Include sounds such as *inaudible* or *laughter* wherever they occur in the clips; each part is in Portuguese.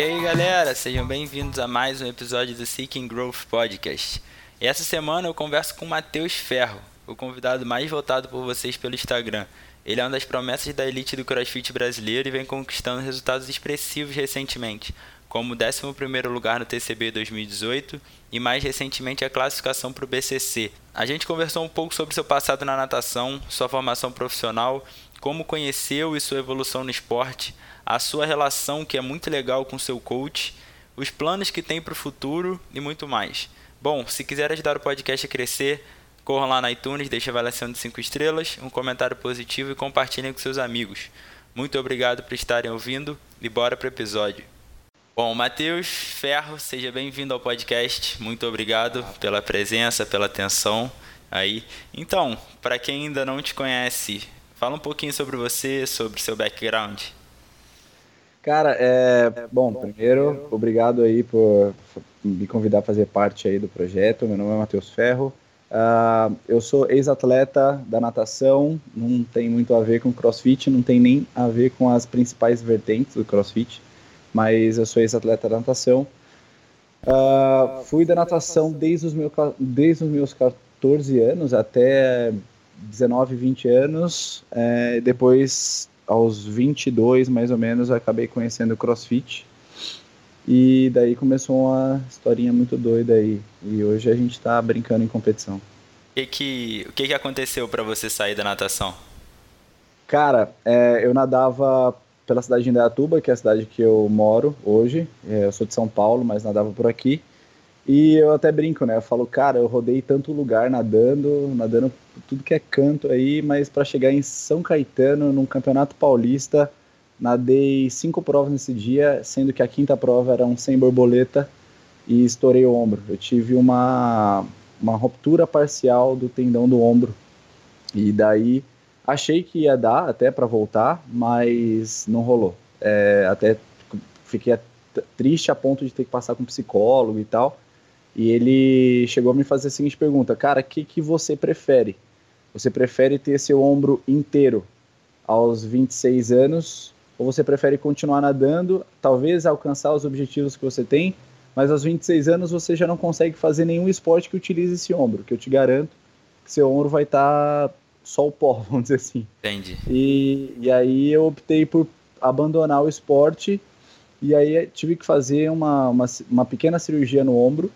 E aí galera, sejam bem-vindos a mais um episódio do Seeking Growth Podcast. E essa semana eu converso com o Matheus Ferro, o convidado mais votado por vocês pelo Instagram. Ele é uma das promessas da elite do CrossFit brasileiro e vem conquistando resultados expressivos recentemente, como o 11º lugar no TCB 2018 e mais recentemente a classificação para o BCC. A gente conversou um pouco sobre seu passado na natação, sua formação profissional, como conheceu e sua evolução no esporte, a sua relação que é muito legal com seu coach, os planos que tem para o futuro e muito mais. Bom, se quiser ajudar o podcast a crescer, corram lá na iTunes, deixe avaliação de 5 estrelas, um comentário positivo e compartilhem com seus amigos. Muito obrigado por estarem ouvindo e bora para o episódio. Bom, Matheus Ferro, seja bem-vindo ao podcast. Muito obrigado pela presença, pela atenção aí. Então, para quem ainda não te conhece, fala um pouquinho sobre você, sobre seu background. Cara, é, bom, primeiro, obrigado aí por me convidar a fazer parte aí do projeto. Meu nome é Matheus Ferro. Uh, eu sou ex-atleta da natação, não tem muito a ver com crossfit, não tem nem a ver com as principais vertentes do crossfit, mas eu sou ex-atleta da natação. Uh, fui da natação desde os, meus, desde os meus 14 anos até 19, 20 anos. É, depois aos 22, mais ou menos, eu acabei conhecendo o CrossFit. E daí começou uma historinha muito doida aí. E hoje a gente está brincando em competição. O que, que, o que, que aconteceu para você sair da natação? Cara, é, eu nadava pela cidade de Indaiatuba, que é a cidade que eu moro hoje. É, eu sou de São Paulo, mas nadava por aqui. E eu até brinco, né? Eu falo, cara, eu rodei tanto lugar nadando, nadando tudo que é canto aí, mas para chegar em São Caetano, num campeonato paulista, nadei cinco provas nesse dia, sendo que a quinta prova era um sem borboleta e estourei o ombro. Eu tive uma, uma ruptura parcial do tendão do ombro. E daí achei que ia dar até para voltar, mas não rolou. É, até fiquei triste a ponto de ter que passar com um psicólogo e tal. E ele chegou a me fazer a seguinte pergunta: Cara, o que, que você prefere? Você prefere ter seu ombro inteiro aos 26 anos? Ou você prefere continuar nadando, talvez alcançar os objetivos que você tem, mas aos 26 anos você já não consegue fazer nenhum esporte que utilize esse ombro? Que eu te garanto que seu ombro vai estar tá só o pó, *laughs* vamos dizer assim. Entendi. E, e aí eu optei por abandonar o esporte e aí tive que fazer uma, uma, uma pequena cirurgia no ombro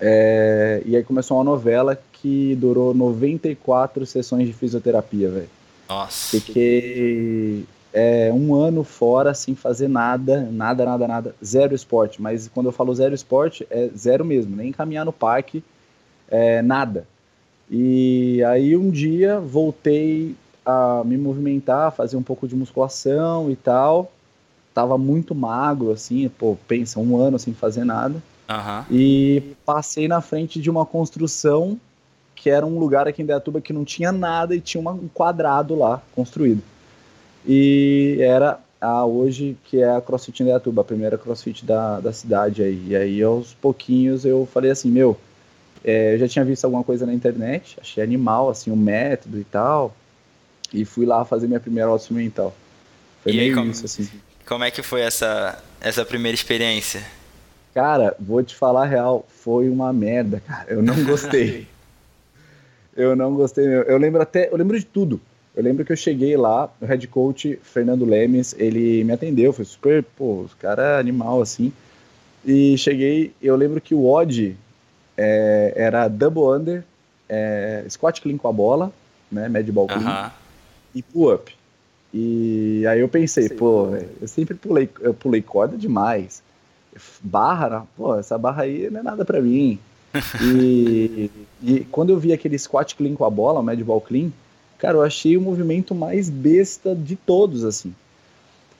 é, e aí começou uma novela que durou 94 sessões de fisioterapia, velho. Nossa. Fiquei é, um ano fora sem fazer nada, nada, nada, nada. Zero esporte. Mas quando eu falo zero esporte, é zero mesmo. Nem caminhar no parque, é, nada. E aí um dia voltei a me movimentar, fazer um pouco de musculação e tal. Tava muito magro, assim, pô, pensa, um ano sem fazer nada. Uhum. E passei na frente de uma construção que era um lugar aqui em Beatuba que não tinha nada e tinha um quadrado lá construído. E era a hoje que é a CrossFit em Beatuba, a primeira CrossFit da, da cidade aí. E aí aos pouquinhos eu falei assim, meu, é, eu já tinha visto alguma coisa na internet, achei animal, assim, o método e tal, e fui lá fazer minha primeira aula experimental. Foi e aí, como, isso, assim. Como é que foi essa, essa primeira experiência? Cara, vou te falar a real, foi uma merda, cara. Eu não gostei. *laughs* eu não gostei. Eu lembro até, eu lembro de tudo. Eu lembro que eu cheguei lá, o head coach Fernando Lemes, ele me atendeu, foi super, pô, os cara é animal assim. E cheguei, eu lembro que o odd é, era double under, é, squat clean com a bola, né, med ball clean, uh -huh. e pull up. E aí eu pensei, pô, eu sempre pulei, eu pulei corda demais barra, né? pô, essa barra aí não é nada para mim. *laughs* E, e, quando eu vi aquele squat clean com a bola, o mad ball clean, cara, eu achei o movimento mais besta de todos, assim.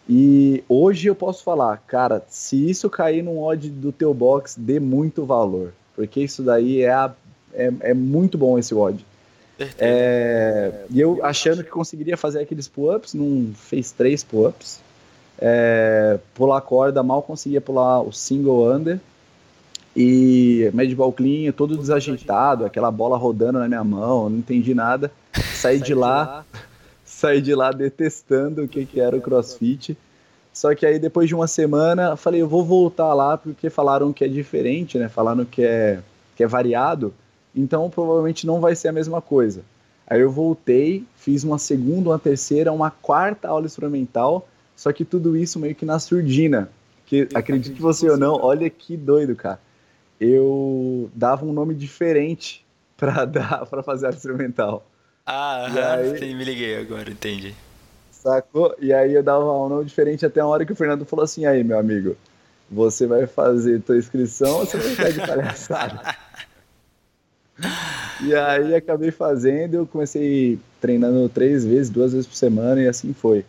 E hoje eu posso falar, cara, se isso cair num odd do teu box, dê muito valor, porque isso daí é, a, é, é muito bom esse odd. É, e eu achando que conseguiria fazer aqueles pull-ups, não fez três pull-ups. é, pular corda, mal conseguia pular o single under. E medball clean, todo desajeitado, aquela bola rodando na minha mão, não entendi nada. *laughs* Saí de lá, *laughs* saí de lá detestando o que, que era o crossfit. Só que aí depois de uma semana, falei, eu vou voltar lá porque falaram que é diferente, né? Falaram que é, que é variado, então provavelmente não vai ser a mesma coisa. Aí eu voltei, fiz uma segunda, uma terceira, uma quarta aula experimental, só que tudo isso meio que na surdina. Que acredite que você ou não, olha que doido, cara. Eu dava um nome diferente para *laughs* dar para fazer a experimental. Ah, aí, *laughs* sim, me liguei agora, entendi. Sacou? E aí eu dava um nome diferente até a hora que o Fernando falou assim: aí, meu amigo, você vai fazer tua inscrição ou você vai ficar de palhaçada? *laughs* e aí acabei fazendo, eu comecei treinando três vezes, duas vezes por semana e assim foi.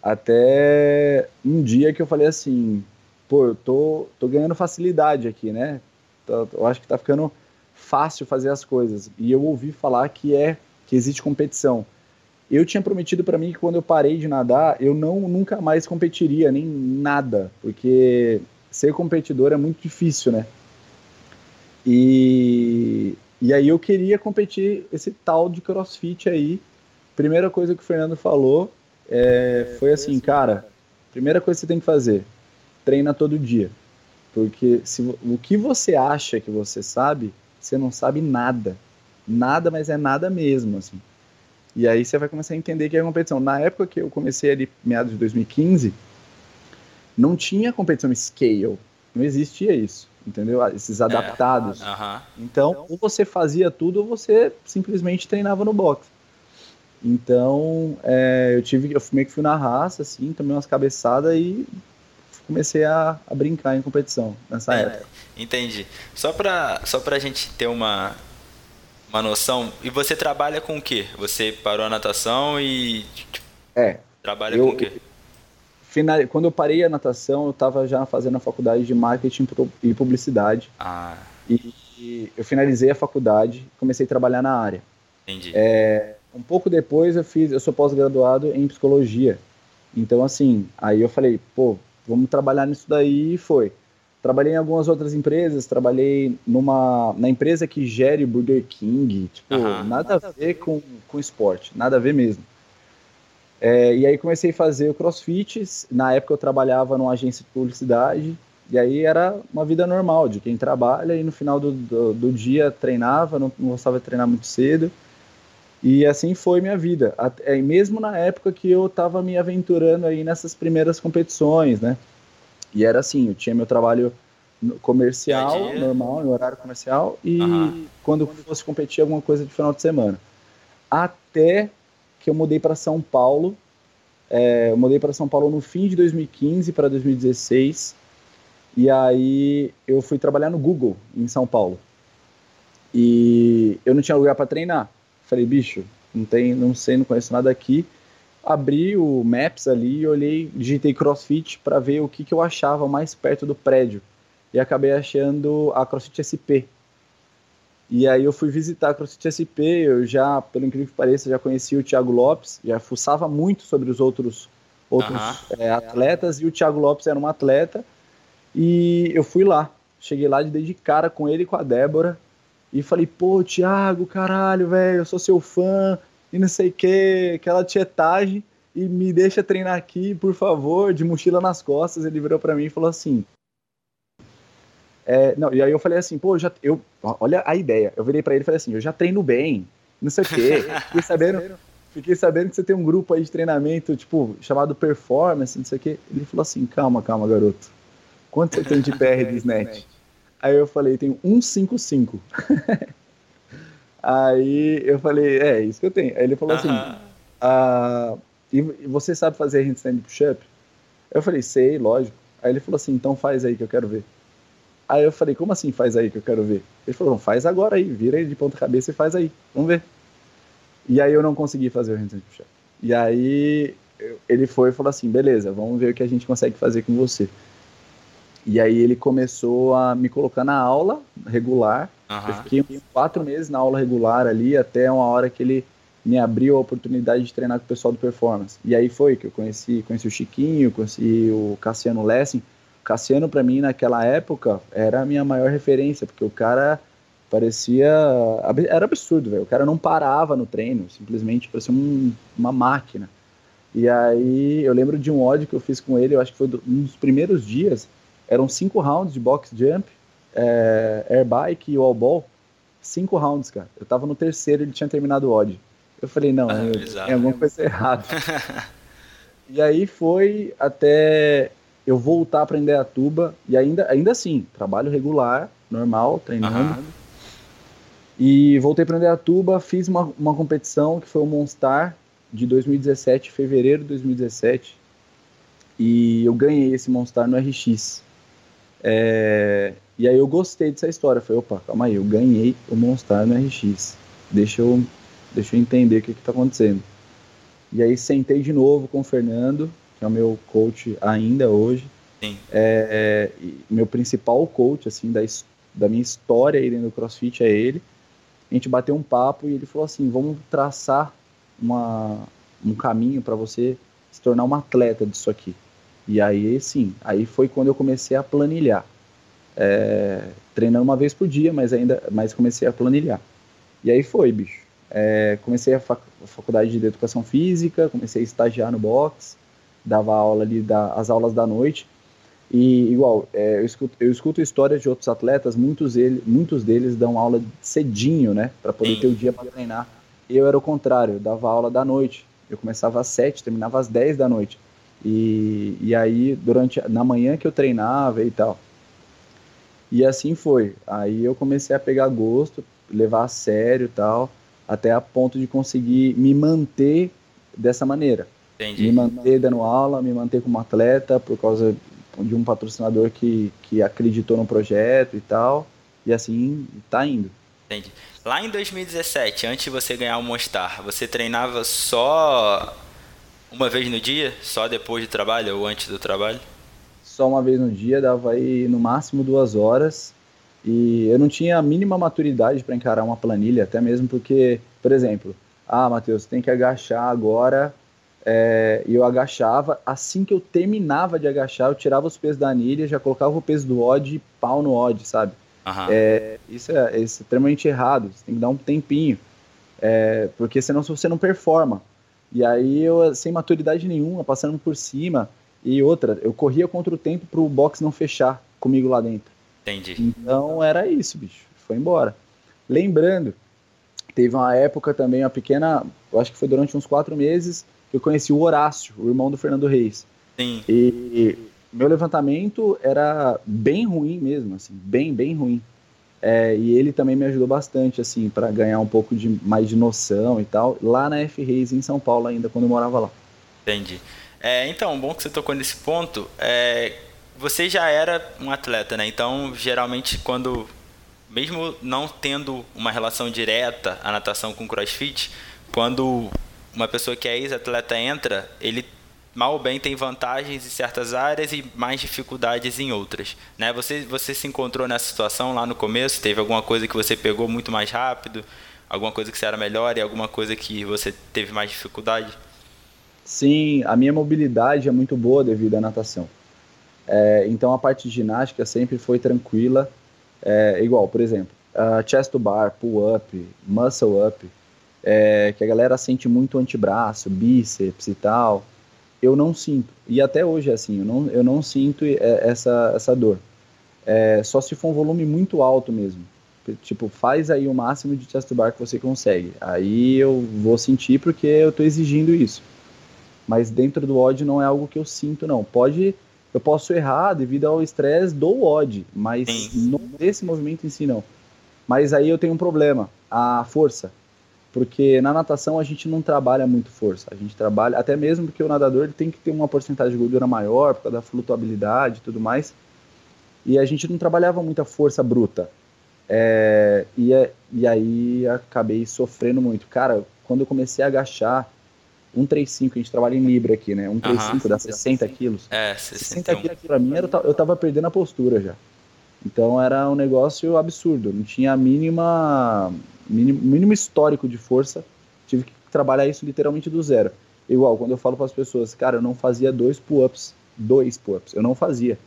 Até um dia que eu falei assim, pô, eu tô, tô ganhando facilidade aqui, né? Eu acho que tá ficando fácil fazer as coisas. E eu ouvi falar que é que existe competição. Eu tinha prometido para mim que quando eu parei de nadar, eu não nunca mais competiria nem nada, porque ser competidor é muito difícil, né? E, e aí eu queria competir esse tal de CrossFit aí. Primeira coisa que o Fernando falou é, foi assim, cara, primeira coisa que você tem que fazer, treina todo dia. Porque se, o que você acha que você sabe, você não sabe nada. Nada, mas é nada mesmo, assim. E aí você vai começar a entender que é competição. Na época que eu comecei ali, meados de 2015, não tinha competição scale. Não existia isso, entendeu? Esses é, adaptados. É, uh -huh. Então, ou você fazia tudo ou você simplesmente treinava no box. Então, é, eu tive, eu meio que fui na raça, assim, tomei umas cabeçadas e comecei a, a brincar em competição nessa é, época. Entendi. Só pra, só pra gente ter uma, uma noção. E você trabalha com o quê? Você parou a natação e. Tipo, é. Trabalha eu, com o quê? Final, quando eu parei a natação, eu estava já fazendo a faculdade de marketing e publicidade. Ah. E, e eu finalizei a faculdade, comecei a trabalhar na área. Entendi. É, um pouco depois eu fiz, eu sou pós-graduado em psicologia. Então assim, aí eu falei, pô, vamos trabalhar nisso daí e foi. Trabalhei em algumas outras empresas, trabalhei numa na empresa que gere Burger King, tipo, uhum. nada a ver com, com esporte, nada a ver mesmo. É, e aí comecei a fazer o CrossFit, na época eu trabalhava numa agência de publicidade, e aí era uma vida normal de quem trabalha e no final do, do, do dia treinava, não, não, gostava de treinar muito cedo. E assim foi minha vida, Até, mesmo na época que eu estava me aventurando aí nessas primeiras competições, né? E era assim, eu tinha meu trabalho comercial, normal, em horário comercial, e uhum. quando fosse competir alguma coisa de final de semana. Até que eu mudei para São Paulo. É, eu mudei para São Paulo no fim de 2015 para 2016. E aí eu fui trabalhar no Google em São Paulo. E eu não tinha lugar para treinar. Falei, bicho, não tem, não sei, não conheço nada aqui abri o Maps ali e olhei, digitei CrossFit para ver o que, que eu achava mais perto do prédio. E acabei achando a CrossFit SP. E aí eu fui visitar a CrossFit SP, eu já, pelo incrível que pareça, já conhecia o Thiago Lopes, já fuçava muito sobre os outros, outros é, atletas, e o Thiago Lopes era um atleta, e eu fui lá. Cheguei lá de de cara com ele e com a Débora, e falei, pô, Thiago, caralho, velho, eu sou seu fã, e não sei o que, aquela tietagem, e me deixa treinar aqui, por favor, de mochila nas costas. Ele virou para mim e falou assim. É, não, e aí eu falei assim, pô, já, eu, olha a ideia. Eu virei para ele e falei assim, eu já treino bem, não sei o quê. Fiquei *laughs* sabendo, fiquei sabendo que você tem um grupo aí de treinamento, tipo, chamado Performance, não sei o quê. Ele falou assim, calma, calma, garoto. Quanto você tem de *laughs* PR de snatch? Aí eu falei, tenho 155. *laughs* Aí eu falei, é, isso que eu tenho. Aí ele falou uh -huh. assim, ah, e você sabe fazer handstand push-up? Eu falei, sei, lógico. Aí ele falou assim, então faz aí que eu quero ver. Aí eu falei, como assim faz aí que eu quero ver? Ele falou, faz agora aí, vira aí de ponta cabeça e faz aí, vamos ver. E aí eu não consegui fazer o handstand push-up. E aí ele foi e falou assim, beleza, vamos ver o que a gente consegue fazer com você. E aí ele começou a me colocar na aula regular. Uhum. Eu fiquei quatro meses na aula regular ali, até uma hora que ele me abriu a oportunidade de treinar com o pessoal do Performance. E aí foi que eu conheci, conheci o Chiquinho, conheci o Cassiano Lessing. O Cassiano, para mim, naquela época, era a minha maior referência, porque o cara parecia. Era absurdo, velho. O cara não parava no treino, simplesmente parecia um, uma máquina. E aí eu lembro de um ódio que eu fiz com ele, eu acho que foi um dos primeiros dias. Eram cinco rounds de box jump, é, air bike e wall ball. Cinco rounds, cara. Eu tava no terceiro e ele tinha terminado o ódio. Eu falei, não, ah, eu, tem alguma coisa errada. *laughs* e aí foi até eu voltar para Indaiatuba, e ainda, ainda assim, trabalho regular, normal, treinando. Uhum. E voltei para Indaiatuba, fiz uma, uma competição que foi o Monstar de 2017, fevereiro de 2017. E eu ganhei esse Monstar no RX. É, e aí eu gostei dessa história. Falei, opa, calma aí, eu ganhei o Monstar no RX. Deixa eu, deixa eu entender o que está acontecendo. E aí sentei de novo com o Fernando, que é o meu coach ainda hoje. Sim. É, é, meu principal coach, assim, da, da minha história aí dentro do CrossFit é ele a gente bateu um papo e ele falou assim: vamos traçar uma, um caminho para você se tornar um atleta disso aqui. E aí, sim, aí foi quando eu comecei a planilhar. É, treinando uma vez por dia, mas ainda mas comecei a planilhar. E aí foi, bicho. É, comecei a, fac faculdade de educação física, comecei a estagiar no box, dava aula ali, da, as aulas da noite. E igual, é, eu, escuto, eu escuto histórias de outros atletas, muitos, ele, muitos deles dão aula cedinho, né? Para poder Sim. ter o dia para treinar. Eu era o contrário, dava aula da noite. Eu começava às sete, terminava às dez da noite. E, e aí, durante na manhã que eu treinava e tal. E assim foi. Aí eu comecei a pegar gosto, levar a sério e tal, até a ponto de conseguir me manter dessa maneira. Entendi. Me manter dando aula, me manter como atleta, por causa de um patrocinador que, que acreditou no projeto e tal. E assim, tá indo. Entendi. Lá em 2017, antes de você ganhar o Monstar, você treinava só uma vez no dia? Só depois do trabalho ou antes do trabalho? Só uma vez no dia, dava aí no máximo duas horas. E eu não tinha a mínima maturidade para encarar uma planilha, até mesmo porque, por exemplo, ah, Matheus, tem que agachar agora é, e eu agachava. Assim que eu terminava de agachar, eu tirava os pesos da anilha, já colocava o peso do odd e pau no odd, sabe? Uhum. É, isso, é, é, extremamente errado. Você tem que dar um tempinho. É, porque senão você não performa. E aí eu, sem maturidade nenhuma, passando por cima. E outra, eu corria contra o tempo pro box não fechar comigo lá dentro. Entendi. Então era isso, bicho. Foi embora. Lembrando, teve uma época também, uma pequena, eu acho que foi durante uns quatro meses, eu conheci o Horácio, o irmão do Fernando Reis. Sim. E meu levantamento era bem ruim mesmo, assim, bem, bem ruim. É, e ele também me ajudou bastante, assim, para ganhar um pouco de mais de noção e tal, lá na F Reis em São Paulo ainda, quando eu morava lá. Entendi. É, então, bom que você tocou nesse ponto. É, você já era um atleta, né? Então, geralmente, quando, mesmo não tendo uma relação direta a natação com crossfit, quando uma pessoa que é ex-atleta entra, ele mal ou bem tem vantagens em certas áreas e mais dificuldades em outras. Né? Você, você se encontrou nessa situação lá no começo? Teve alguma coisa que você pegou muito mais rápido? Alguma coisa que você era melhor e alguma coisa que você teve mais dificuldade? Sim, a minha mobilidade é muito boa devido à natação. É, então a parte de ginástica sempre foi tranquila. É, igual, por exemplo, uh, chest to bar, pull up, muscle up, é, que a galera sente muito antebraço, bíceps e tal. Eu não sinto. E até hoje é assim, eu não, eu não sinto é, essa, essa dor. É, só se for um volume muito alto mesmo. Tipo, faz aí o máximo de chest bar que você consegue. Aí eu vou sentir porque eu estou exigindo isso. Mas dentro do odd não é algo que eu sinto, não. Pode, eu posso errar devido ao estresse do odd, mas não movimento em si, não. Mas aí eu tenho um problema, a força porque na natação a gente não trabalha muito força, a gente trabalha, até mesmo porque o nadador ele tem que ter uma porcentagem de gordura maior por causa da flutuabilidade e tudo mais, e a gente não trabalhava muita força bruta, é, e, é, e aí acabei sofrendo muito. Cara, quando eu comecei a agachar, 135, a gente trabalha em Libra aqui, né? 135 uhum. dá 60 quilos. É, 60 quilos pra mim, eu, eu tava perdendo a postura já. Então era um negócio absurdo, não tinha a mínima mínimo, mínimo histórico de força, tive que trabalhar isso literalmente do zero. Igual, quando eu falo para as pessoas, cara, eu não fazia dois pull-ups, dois pull-ups, eu não fazia.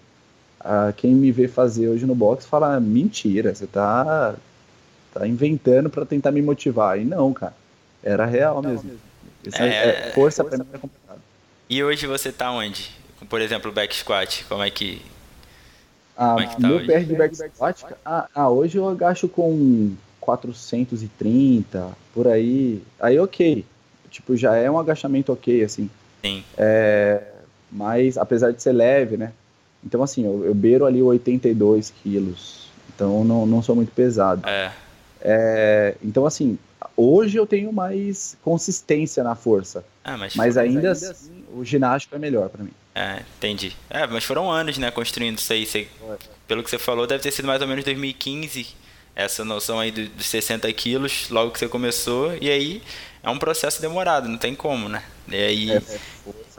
Ah, quem me vê fazer hoje no box fala, mentira, você tá, tá inventando para tentar me motivar. E não, cara, era real não, mesmo. mesmo. É, é, força, força pra mim é complicado. E hoje você tá onde? Por exemplo, back squat, como é que... Ah, como é que tá meu PR de back squat, ah, ah, hoje eu agacho com 430, por aí, aí ok, tipo, já é um agachamento ok, assim. Sim. É, mas, apesar de ser leve, né? Então, assim, eu, eu beiro ali 82 quilos. Então, não, não sou muito pesado. É. é. Então, assim, hoje eu tenho mais consistência na força. Ah, mas, mas ainda, ainda assim, assim, o ginástico é melhor para mim. É, entendi. É, mas foram anos, né, construindo isso aí. Você, pelo que você falou, deve ter sido mais ou menos 2015 essa noção aí dos 60 quilos logo que você começou. E aí é um processo demorado, não tem como, né? E aí... É,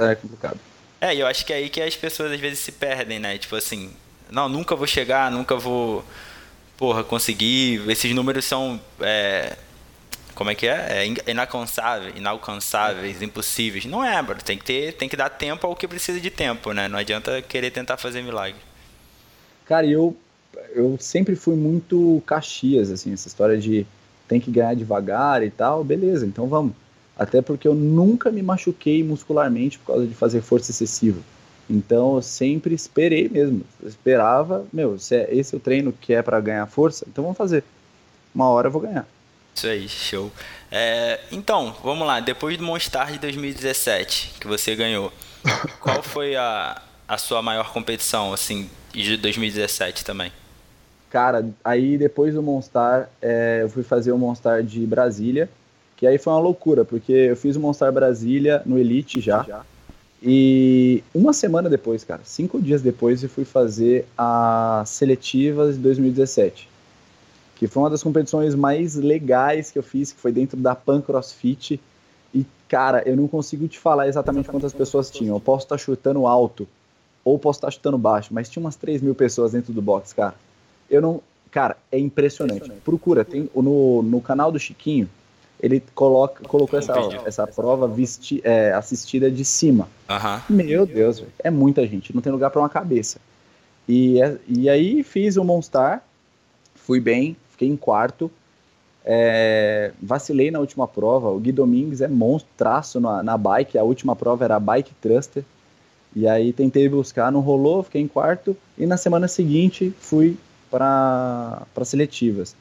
é, é complicado. É, e eu acho que é aí que as pessoas às vezes se perdem, né? Tipo assim, não, nunca vou chegar, nunca vou, porra, conseguir. Esses números são, é, como é que é? é inalcançáveis, inalcançáveis, impossíveis. Não é, bro. Tem que, ter, tem que dar tempo ao que precisa de tempo, né? Não adianta querer tentar fazer milagre. Cara, eu, eu sempre fui muito Caxias, assim, essa história de tem que ganhar devagar e tal, beleza, então vamos. Até porque eu nunca me machuquei muscularmente por causa de fazer força excessiva. Então eu sempre esperei mesmo. Eu esperava, meu, se é esse é o treino que é para ganhar força, então vamos fazer. Uma hora eu vou ganhar. Isso aí, show. É, então, vamos lá. Depois do Monstar de 2017, que você ganhou, qual *laughs* foi a, a sua maior competição, assim, de 2017 também? Cara, aí depois do Monstar, é, eu fui fazer o Monstar de Brasília, que aí foi uma loucura, porque eu fiz o Monstar Brasília no Elite já. já. E uma semana depois, cara, cinco dias depois, eu fui fazer as seletivas de 2017. Que foi uma das competições mais legais que eu fiz, que foi dentro da Pan CrossFit. E, cara, eu não consigo te falar exatamente quantas pessoas tinham. Eu posso estar chutando alto, ou posso estar chutando baixo, mas tinha umas 3 mil pessoas dentro do box, cara. Eu não. Cara, é impressionante. impressionante. Procura, tem no, no canal do Chiquinho, ele coloca, colocou essa, essa prova vesti, é, assistida de cima. Uhum. Meu Deus, véio, é muita gente, não tem lugar para uma cabeça. E, é, e aí fiz o Monstar, fui bem, fiquei em quarto. É, vacilei na última prova. O Gui Domingues é monstraço na, na bike. A última prova era a Bike Thruster. E aí tentei buscar, não rolou, fiquei em quarto. E na semana seguinte fui para seletivas.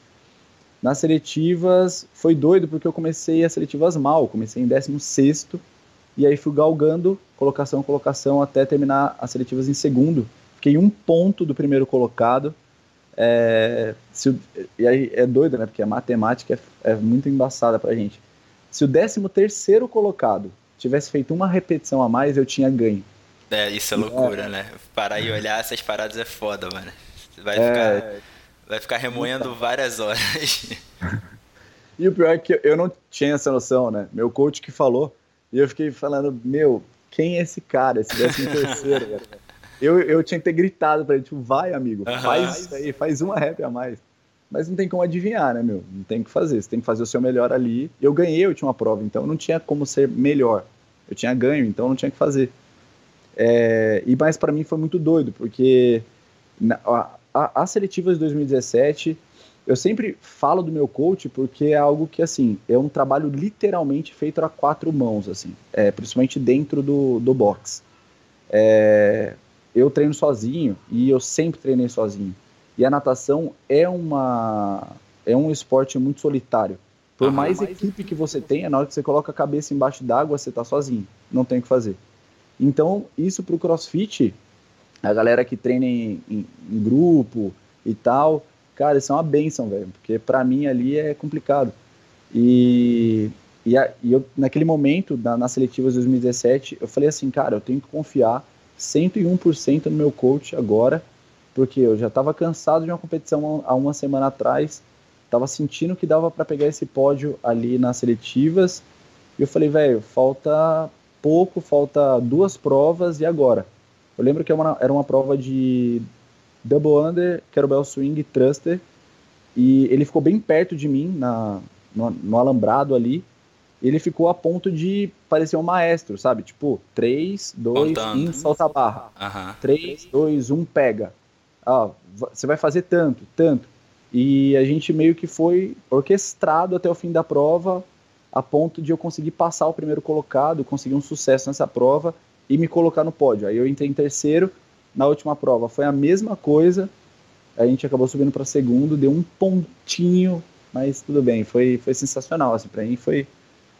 Nas seletivas foi doido porque eu comecei as seletivas mal, comecei em 16 e aí fui galgando colocação, colocação até terminar as seletivas em segundo. Fiquei um ponto do primeiro colocado. É, se, e aí é doido, né? Porque a matemática é, é muito embaçada pra gente. Se o 13 terceiro colocado tivesse feito uma repetição a mais, eu tinha ganho. É, isso é loucura, é. né? Parar e olhar essas paradas é foda, mano. Vai é. ficar Vai ficar remoendo várias horas. *laughs* e o pior é que eu não tinha essa noção, né? Meu coach que falou, e eu fiquei falando, meu, quem é esse cara, esse décimo terceiro, *laughs* Eu, eu tinha que ter gritado pra ele, tipo, vai, amigo, faz isso aí, faz uma rap a mais. Mas não tem como adivinhar, né, meu? Não tem o que fazer. Você tem que fazer o seu melhor ali. Eu ganhei eu tinha uma prova, então não tinha como ser melhor. Eu tinha ganho, então não tinha que fazer. É, e mais para mim foi muito doido, porque na, a, as seletivas de 2017, eu sempre falo do meu coach porque é algo que, assim, é um trabalho literalmente feito a quatro mãos, assim, é, principalmente dentro do, do box. É, eu treino sozinho e eu sempre treinei sozinho. E a natação é uma é um esporte muito solitário. Por mais, mais equipe que você tenha, na hora que você coloca a cabeça embaixo d'água, você está sozinho, não tem o que fazer. Então, isso para o CrossFit a galera que treina em, em, em grupo e tal, cara, isso é uma benção, velho, porque para mim ali é complicado. E, e, a, e eu, naquele momento, na, nas seletivas de 2017, eu falei assim, cara, eu tenho que confiar 101% no meu coach agora, porque eu já estava cansado de uma competição há uma semana atrás, estava sentindo que dava para pegar esse pódio ali nas seletivas, e eu falei, velho, falta pouco, falta duas provas, e agora? Eu lembro que era é uma, era uma prova de double under, kettlebell swing, thruster, e ele ficou bem perto de mim, na, no, no alambrado ali, ele ficou a ponto de parecer um maestro, sabe? Tipo, 3, 2, Contando. 1, solta a barra. Uhum. 3, 2, 1, pega. Ah, você vai fazer tanto, tanto. E a gente meio que foi orquestrado até o fim da prova, a ponto de eu conseguir passar o primeiro colocado, conseguir um sucesso nessa prova e me colocar no pódio. Aí eu entrei em terceiro na última prova. Foi a mesma coisa. A gente acabou subindo para segundo, deu um pontinho, mas tudo bem. Foi, foi sensacional. Assim, para mim foi.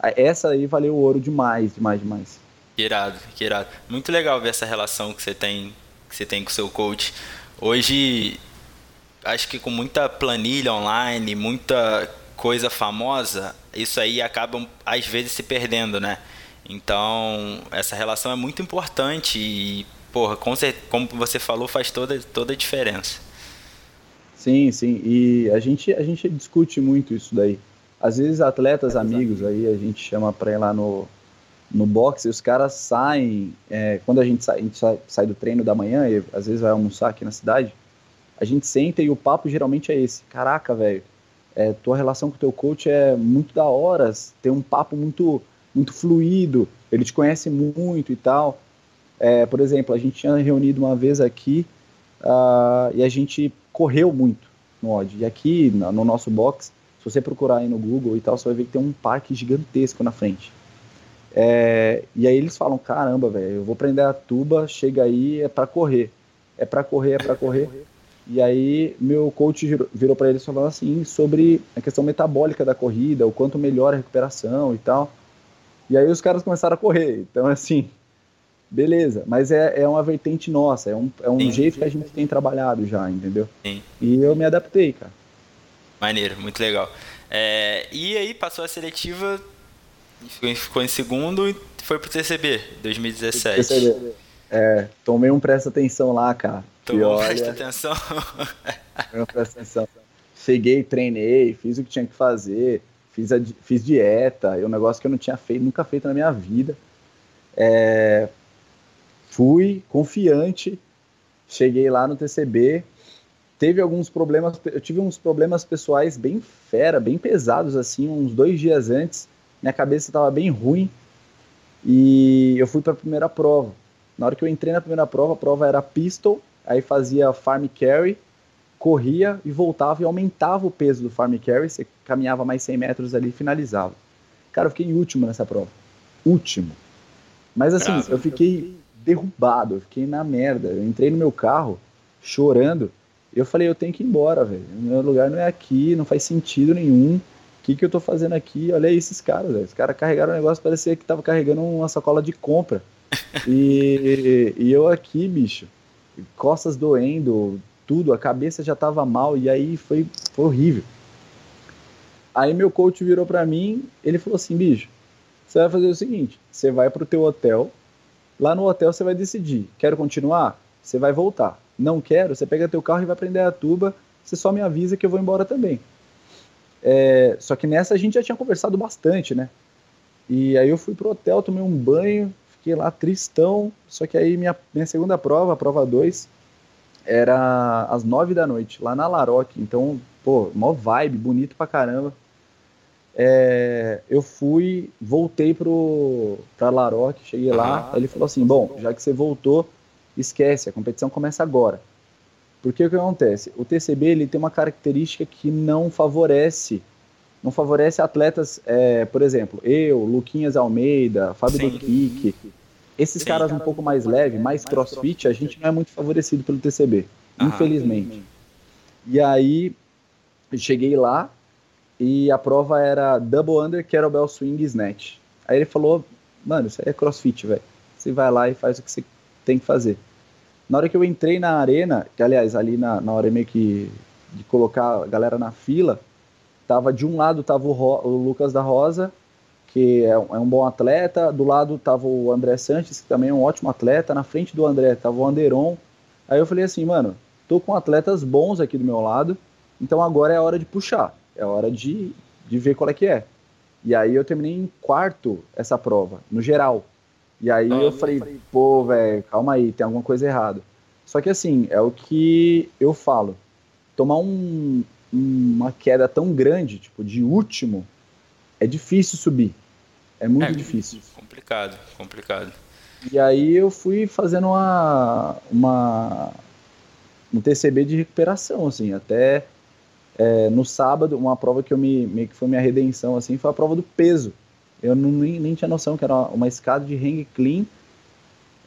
Essa aí valeu o ouro demais, demais, demais. Que irado, que irado. Muito legal ver essa relação que você tem, que você tem com o seu coach. Hoje, acho que com muita planilha online, muita coisa famosa, isso aí acaba às vezes se perdendo, né? Então, essa relação é muito importante e, porra, com certeza, como você falou, faz toda, toda a diferença. Sim, sim. E a gente, a gente discute muito isso daí. Às vezes, atletas amigos aí, a gente chama pra ir lá no, no boxe, e os caras saem, é, quando a gente, sai, a gente sai, sai, do treino da manhã, e às vezes vai almoçar aqui na cidade, a gente senta e o papo geralmente é esse. Caraca, velho, é, tua relação com o teu coach é muito da hora, tem um papo muito, muito fluido, ele te conhece muito e tal. É, por exemplo, a gente tinha reunido uma vez aqui uh, e a gente correu muito no OD. E aqui no nosso box, se você procurar aí no Google e tal, você vai ver que tem um parque gigantesco na frente. É, e aí eles falam, caramba, velho, eu vou prender a tuba, chega aí, é para correr. É para correr, é para correr. E aí meu coach virou para eles falando assim sobre a questão metabólica da corrida, o quanto melhora a recuperação e tal. E aí os caras começaram a correr. Então, assim, beleza. Mas é, é uma vertente nossa, é um, é um jeito que a gente tem trabalhado já, entendeu? Sim. E eu me adaptei, cara. Maneiro, muito legal. É, e aí passou a seletiva ficou em segundo e foi pro TCB 2017. TCB. É, tomei um presta atenção lá, cara. Tomou um presta atenção? tomei um presta atenção. Cheguei, treinei, fiz o que tinha que fazer, fiz, a, fiz dieta, é um negócio que eu não tinha feito, nunca feito na minha vida. É, fui confiante, cheguei lá no TCB, teve alguns problemas, eu tive uns problemas pessoais bem fera, bem pesados assim, uns dois dias antes, minha cabeça estava bem ruim e eu fui para a primeira prova. Na hora que eu entrei na primeira prova, a prova era pistol, aí fazia farm carry, corria e voltava e aumentava o peso do farm carry, você caminhava mais 100 metros ali e finalizava. Cara, eu fiquei em último nessa prova. Último. Mas assim, eu fiquei derrubado, eu fiquei na merda. Eu entrei no meu carro chorando e eu falei, eu tenho que ir embora, velho. Meu lugar não é aqui, não faz sentido nenhum que, que eu tô fazendo aqui? Olha aí esses caras, velho. Os caras carregaram o negócio, parecia que tava carregando uma sacola de compra. *laughs* E, e eu aqui, bicho, costas doendo, tudo, a cabeça já tava mal, e aí foi, foi horrível. Aí meu coach virou para mim, ele falou assim, bicho, você vai fazer o seguinte, você vai pro teu hotel, lá no hotel você vai decidir, quero continuar? Você vai voltar. Não quero, você pega teu carro e vai prender a tuba, você só me avisa que eu vou embora também. É, só que nessa a gente já tinha conversado bastante, né? E aí eu fui pro hotel, tomei um banho, fiquei lá tristão. Só que aí minha, minha segunda prova, a prova 2, era às 9 da noite, lá na Laroque. Então, pô, mó vibe, bonito pra caramba. É, eu fui, voltei pro, pra Laroque, cheguei lá, ah, ele falou assim, bom, já que você voltou, esquece, a competição começa agora. Porque o que acontece? O TCB ele tem uma característica que não favorece não favorece atletas, é, por exemplo, eu, Luquinhas Almeida, Fábio do Kik, esses caras um pouco mais leve, mais crossfit, a gente não é muito favorecido pelo TCB, infelizmente. E aí, cheguei lá e a prova era Double Under Kettlebell Swing Snatch. Aí ele falou, mano, isso aí é crossfit, velho. Você vai lá e faz o que você tem que fazer. Na hora que eu entrei na arena, que aliás, ali na, na hora meio que de colocar a galera na fila, tava de um lado tava o, Ro, o Lucas da Rosa, que é um, é um, bom atleta, do lado tava o André Sanches, que também é um ótimo atleta, na frente do André tava o Anderon. Aí eu falei assim, mano, tô com atletas bons aqui do meu lado, então agora é a hora de puxar, é a hora de, de ver qual é que é. E aí eu terminei em quarto essa prova, no geral. E aí eu falei, pô, velho, calma aí, tem alguma coisa errada. Só que assim, é o que eu falo. Tomar um, uma queda tão grande, tipo, de último, é difícil subir. É muito é, difícil. Complicado, complicado. E aí eu fui fazendo uma, uma um TCB de recuperação, assim, até é, no sábado, uma prova que eu me, meio que foi minha redenção, assim, foi a prova do peso. Eu não, nem, nem tinha noção que era uma, escada de hang clean,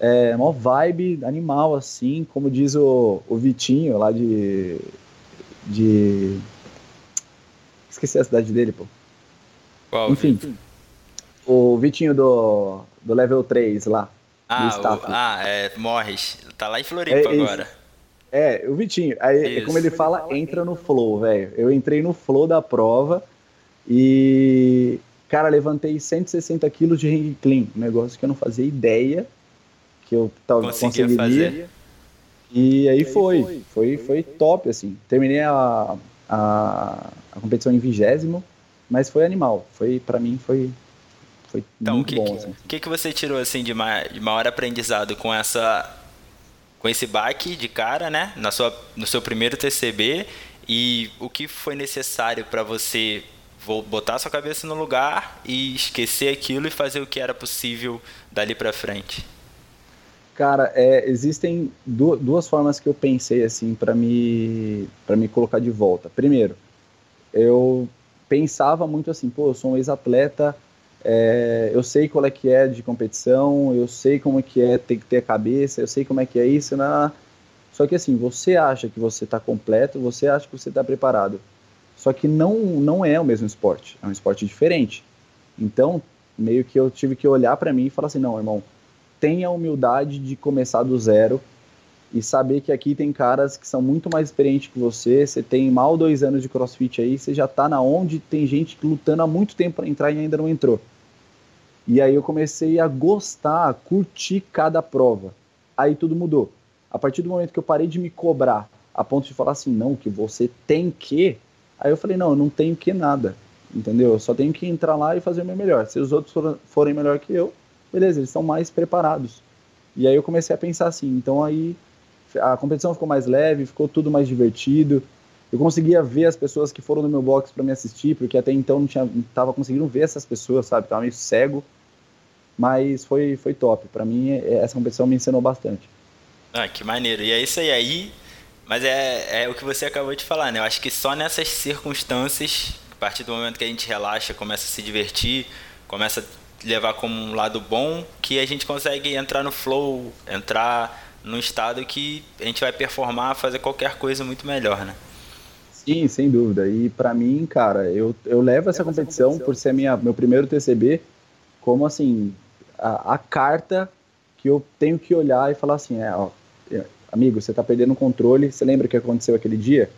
é, uma vibe animal, assim, como diz o, o Vitinho lá de, de... Esqueci a cidade dele, pô. Qual, Enfim, o Vitinho do, do level 3 lá. Ah, o, ah, é Morris. Tá lá em Floripa é, agora. É, o Vitinho. Aí, é como ele fala, entra no flow, velho. Eu entrei no flow da prova e, cara, levantei 160 quilos de ring clean. Um negócio que eu não fazia ideia que eu talvez conseguiria. Fazer. E aí, foi, foi, foi, foi top, assim. Terminei a, a, a competição em vigésimo, mas foi animal. Foi, para mim, foi, foi então, muito que, bom. O assim. que, que você tirou assim de, ma de maior aprendizado com essa com esse baque de cara, né, na sua, no seu primeiro TCB e o que foi necessário para você botar sua cabeça no lugar e esquecer aquilo e fazer o que era possível dali para frente? Cara, é, existem duas formas que eu pensei assim para me para me colocar de volta. Primeiro, eu pensava muito assim, pô, eu sou um ex-atleta, é, eu sei qual é que é de competição, eu sei como é que é ter que ter a cabeça, eu sei como é que é isso, né? Só que assim, você acha que você está completo, você acha que você está preparado. Só que não, não é o mesmo esporte, é um esporte diferente. Então, meio que eu tive que olhar para mim e falar assim, não, irmão, tenha a humildade de começar do zero e saber que aqui tem caras que são muito mais experientes que você, você tem mal dois anos de crossfit aí, você já tá na onde tem gente lutando há muito tempo para entrar e ainda não entrou. E aí eu comecei a gostar, a curtir cada prova. Aí tudo mudou. A partir do momento que eu parei de me cobrar, a ponto de falar assim, não, que você tem que. Aí eu falei, não, eu não tenho que nada. Entendeu? Eu só tenho que entrar lá e fazer o meu melhor. Se os outros forem melhor que eu, beleza, eles estão mais preparados. E aí eu comecei a pensar assim, então aí a competição ficou mais leve, ficou tudo mais divertido. Eu conseguia ver as pessoas que foram no meu box para me assistir, porque até então não tinha, não tava conseguindo ver essas pessoas, sabe? Tava meio cego. Mas foi, foi top. Para mim, é, essa competição me ensinou bastante. Ah, que maneiro. E é isso aí. aí mas é, é o que você acabou de falar, né? Eu acho que só nessas circunstâncias, a partir do momento que a gente relaxa, começa a se divertir, começa a levar como um lado bom, que a gente consegue entrar no flow, entrar num estado que a gente vai performar, fazer qualquer coisa muito melhor, né? Sim, sem dúvida. E para mim, cara, eu, eu levo essa competição, competição por ser minha, meu primeiro TCB como assim a, a, carta que eu tenho que olhar e falar assim, é, ó, é, amigo, você tá perdendo o controle, você lembra o que aconteceu aquele dia?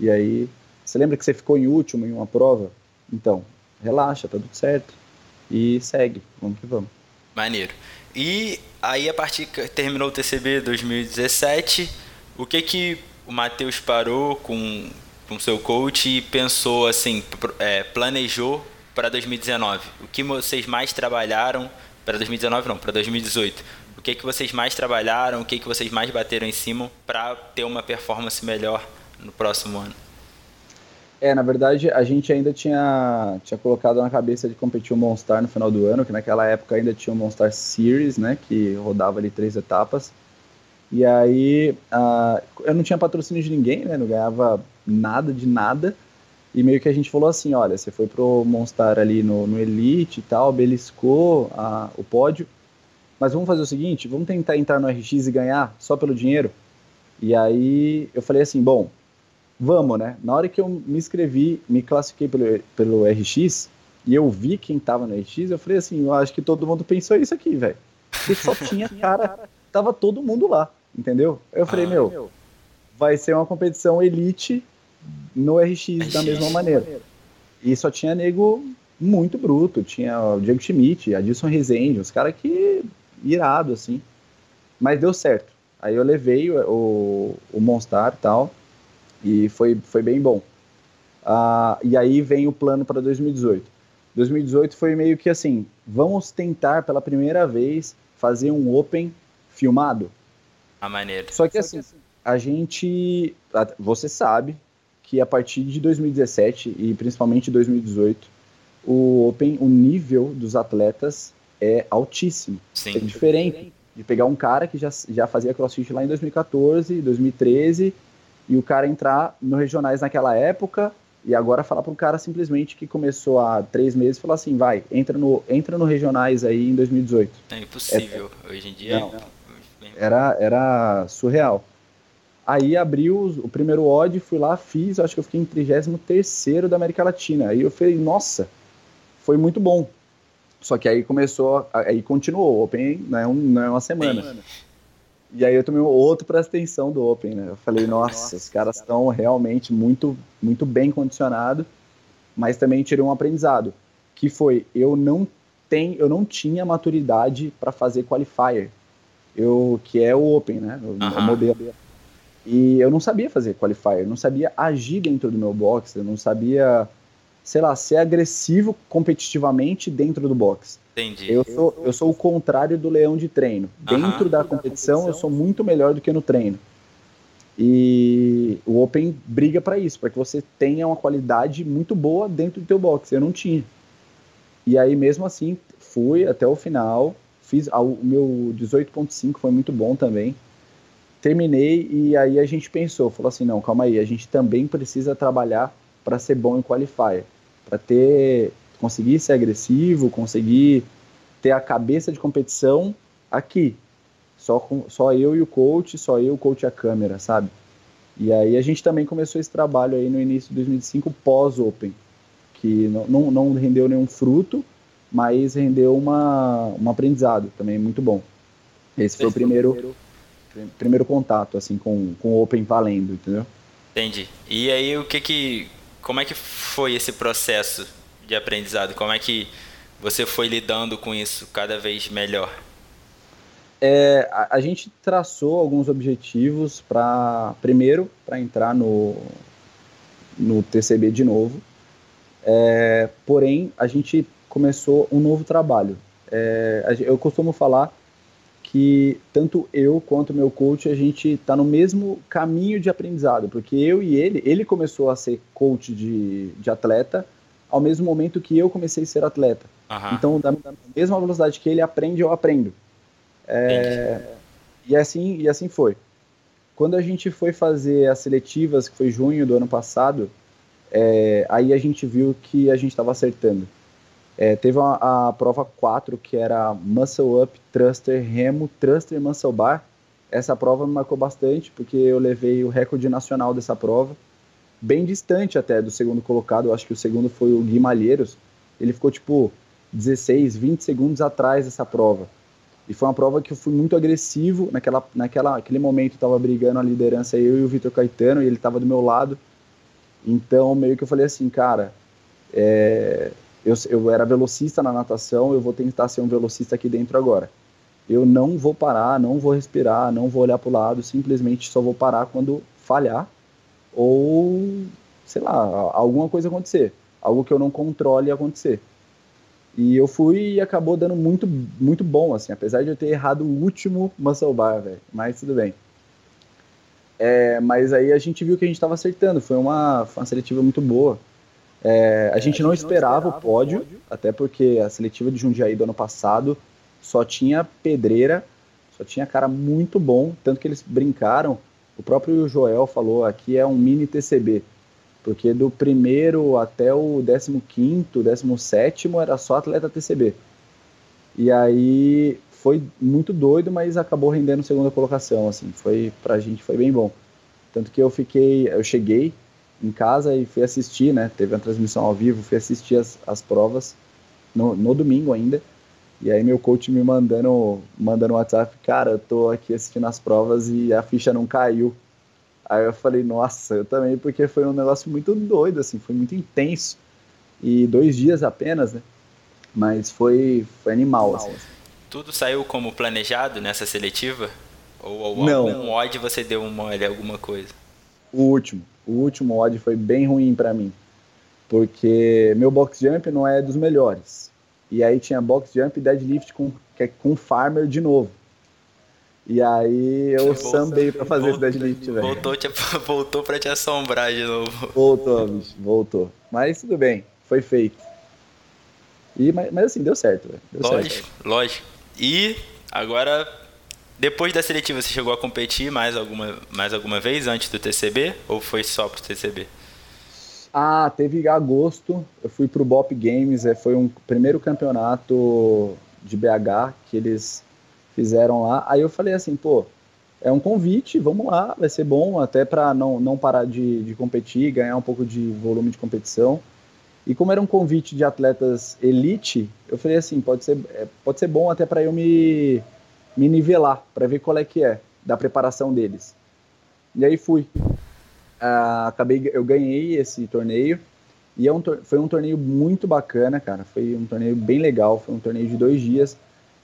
E aí, você lembra que você ficou em último em uma prova? Então, relaxa, tá tudo certo. E segue, vamos que vamos. Maneiro. E aí, a partir que terminou o TCB 2017, o que que o Matheus parou com com seu coach e pensou assim, é, planejou para 2019? O que vocês mais trabalharam para 2019 não, para 2018? O que que vocês mais trabalharam? O que que vocês mais bateram em cima para ter uma performance melhor no próximo ano? É, na verdade, a gente ainda tinha, tinha colocado na cabeça de competir o Monstar no final do ano, que naquela época ainda tinha o Monstar Series, né, que rodava ali três etapas. E aí, uh, eu não tinha patrocínio de ninguém, né, não ganhava nada de nada. E meio que a gente falou assim, olha, você foi pro Monstar ali no, no Elite e tal, beliscou a, o pódio, mas vamos fazer o seguinte, vamos tentar entrar no RX e ganhar só pelo dinheiro? E aí eu falei assim, bom, vamos, né? Na hora que eu me inscrevi, me classifiquei pelo, pelo RX, e eu vi quem tava no RX, eu falei assim, eu acho que todo mundo pensou isso aqui, velho. Porque só *laughs* tinha cara, tava todo mundo lá, entendeu? Eu falei, ah, meu, meu, vai ser uma competição elite no RX da mesma maneira. E só tinha nego muito bruto, tinha o Diego Schmidt, Adilson Rezende, os caras que irado, assim. Mas deu certo. Aí eu levei o, o, o Monstar e tal, e foi, foi bem bom. Ah, e aí vem o plano para 2018. 2018 foi meio que assim, vamos tentar pela primeira vez fazer um Open filmado. A maneira. Só que assim, a gente, você sabe, que a partir de 2017 e principalmente 2018, o Open, o nível dos atletas é altíssimo. Sim. É diferente de pegar um cara que já, já fazia crossfit lá em 2014, 2013, e o cara entrar no regionais naquela época, e agora falar para um cara simplesmente que começou há três meses falar assim, vai, entra no, entra no regionais aí em 2018. É impossível, é, hoje em dia. Não, era, era surreal. Aí abriu o primeiro odd, fui lá, fiz, acho que eu fiquei em 33 da América Latina. Aí eu falei, nossa, foi muito bom. Só que aí começou, aí continuou, o Open não é, um, não é uma semana. E aí eu tomei outro para atenção do Open, né? Eu falei, nossa, nossa os caras estão realmente muito, muito bem condicionados, mas também tirei um aprendizado, que foi, eu não tenho, eu não tinha maturidade para fazer qualifier, eu, que é o Open, né? O, o modelo. E eu não sabia fazer qualifier, não sabia agir dentro do meu box, eu não sabia sei lá, ser agressivo competitivamente dentro do boxe. Entendi. Eu sou, eu sou o contrário do leão de treino. Dentro da competição, eu sou muito melhor do que no treino. E o Open briga para isso, para que você tenha uma qualidade muito boa dentro do teu boxe. Eu não tinha. E aí, mesmo assim, fui até o final. Fiz o meu 18.5 foi muito bom também. Terminei e aí a gente pensou, falou assim, não, calma aí, a gente também precisa trabalhar para ser bom em qualifier, para ter conseguir ser agressivo, conseguir ter a cabeça de competição aqui. Só, com, só eu e o coach, só eu, o coach e a câmera, sabe? E aí a gente também começou esse trabalho aí no início de 2005 pós-Open, que não, não, não, rendeu nenhum fruto, mas rendeu uma, um aprendizado também muito bom. Esse foi o primeiro, primeiro, primeiro contato assim com, com o Open valendo, entendeu? Entendi. E aí o que que como é que foi esse processo de aprendizado? Como é que você foi lidando com isso cada vez melhor? É, a, a, gente traçou alguns objetivos para primeiro para entrar no no TCB de novo. É, porém, a gente começou um novo trabalho. É, eu costumo falar que tanto eu quanto meu coach a gente está no mesmo caminho de aprendizado, porque eu e ele, ele começou a ser coach de, de atleta ao mesmo momento que eu comecei a ser atleta. Então, da, da, mesma velocidade que ele aprende, eu aprendo. É, e assim e assim foi. Quando a gente foi fazer as seletivas, que foi junho do ano passado, é, aí a gente viu que a gente estava acertando. É, teve uma, a prova 4, que era Muscle Up, Thruster, Remo, Thruster Muscle Bar. Essa prova me marcou bastante, porque eu levei o recorde nacional dessa prova, bem distante até do segundo colocado, eu acho que o segundo foi o Gui Malheiros. Ele ficou tipo 16, 20 segundos atrás dessa prova. E foi uma prova que eu fui muito agressivo. Naquela, naquela, naquele momento estava brigando a liderança eu e o Vitor Caetano, e ele estava do meu lado. Então, meio que eu falei assim, cara, é, eu, eu era velocista na natação, eu vou tentar ser um velocista aqui dentro agora. Eu não vou parar, não vou respirar, não vou olhar para o lado, simplesmente só vou parar quando falhar ou, sei lá, alguma coisa acontecer, algo que eu não controle acontecer. E eu fui e acabou dando muito, muito bom, assim, apesar de eu ter errado o último muscle bar, mas tudo bem. É, mas aí a gente viu que a gente estava acertando, foi uma, foi uma seletiva muito boa. É, a, é, gente, não, esperava o pódio, pódio, até porque a seletiva de Jundiaí do ano passado só tinha pedreira, só tinha cara muito bom, tanto que eles brincaram. O próprio Joel falou aqui é um mini TCB, porque do primeiro até o 15, 17 era só atleta TCB. E aí foi muito doido, mas acabou rendendo segunda colocação, assim, foi pra gente foi bem bom. Tanto que eu fiquei, eu cheguei em casa e fui assistir, né? Teve uma transmissão ao vivo, fui assistir as, as provas no, no domingo ainda. E aí meu coach me mandando, mandando WhatsApp, cara, eu tô aqui assistindo as provas e a ficha não caiu. Aí eu falei, nossa, eu também, porque foi um negócio muito doido, assim, foi muito intenso. E dois dias apenas, né? Mas foi, foi animal, assim. Tudo saiu como planejado nessa seletiva? Ou, ou não. algum odd você deu uma olha alguma coisa? O último o último odd foi bem ruim para mim, porque meu box jump não é dos melhores. E aí tinha box jump e deadlift com, é com farmer de novo. E aí eu sambei pra fazer voltou, esse deadlift, velho. Voltou, te, *laughs* voltou pra te assombrar de novo. Voltou, bicho, voltou. Mas tudo bem, foi feito. E, mas, mas assim, deu certo, deu lógico, certo. lógico. E agora, depois da seletiva, você chegou a competir mais alguma, mais alguma vez antes do TCB? Ou foi só pro TCB? Ah, teve agosto, eu fui pro Bop Games, é, foi um primeiro campeonato de BH que eles fizeram lá. Aí eu falei assim, pô, é um convite, vamos lá, vai ser bom, até para não, não parar de, de competir, ganhar um pouco de volume de competição. E como era um convite de atletas elite, eu falei assim, pode ser, é, pode ser bom até para eu me, me nivelar, para ver qual é que é da preparação deles. E aí fui. Uh, acabei, eu ganhei esse torneio e é um, foi um torneio muito bacana, cara. Foi um torneio bem legal, foi um torneio de dois dias.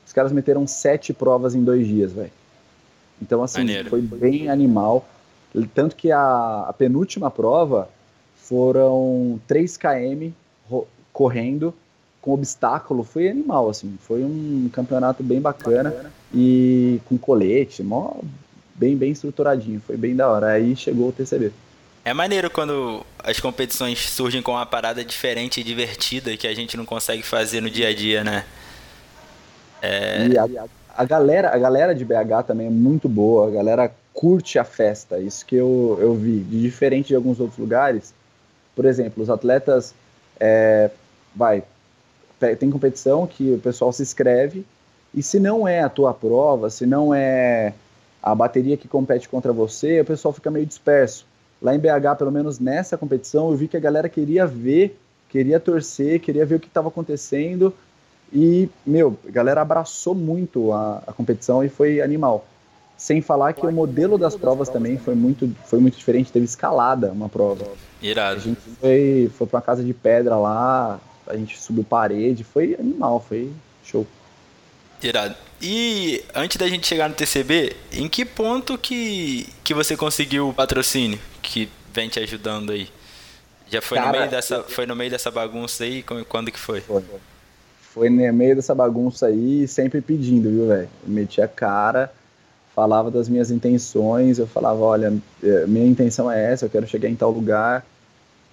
Os caras meteram sete provas em dois dias, velho. Então, assim, Maneiro. foi bem animal. Tanto que a, a penúltima prova foram 3 km correndo com obstáculo. Foi animal, assim. Foi um campeonato bem bacana, bacana. e com colete, mó, bem, bem estruturadinho. Foi bem da hora. Aí chegou o TCB. É maneiro quando as competições surgem com uma parada diferente e divertida que a gente não consegue fazer no dia a dia, né? É... E a, a, galera, a galera de BH também é muito boa, a galera curte a festa, isso que eu, eu vi, de diferente de alguns outros lugares. Por exemplo, os atletas, é, vai, tem competição que o pessoal se inscreve, e se não é a tua prova, se não é a bateria que compete contra você, o pessoal fica meio disperso. Lá em BH, pelo menos nessa competição, eu vi que a galera queria ver, queria torcer, queria ver o que estava acontecendo, e, meu, a galera abraçou muito a, a competição e foi animal. Sem falar que o modelo das provas também foi muito, foi muito diferente, teve escalada uma prova. Irado. A gente foi, foi pra uma casa de pedra lá, a gente subiu parede, foi animal, foi show. Irado. E antes da gente chegar no TCB, em que ponto que, que você conseguiu o patrocínio que vem te ajudando aí? Já foi, Cara, no meio dessa, foi no meio dessa bagunça aí? Quando que foi? Foi foi no meio dessa bagunça aí, sempre pedindo, viu, velho? Metia a cara, falava das minhas intenções, eu falava, olha, é, minha intenção é essa, eu quero chegar em tal lugar,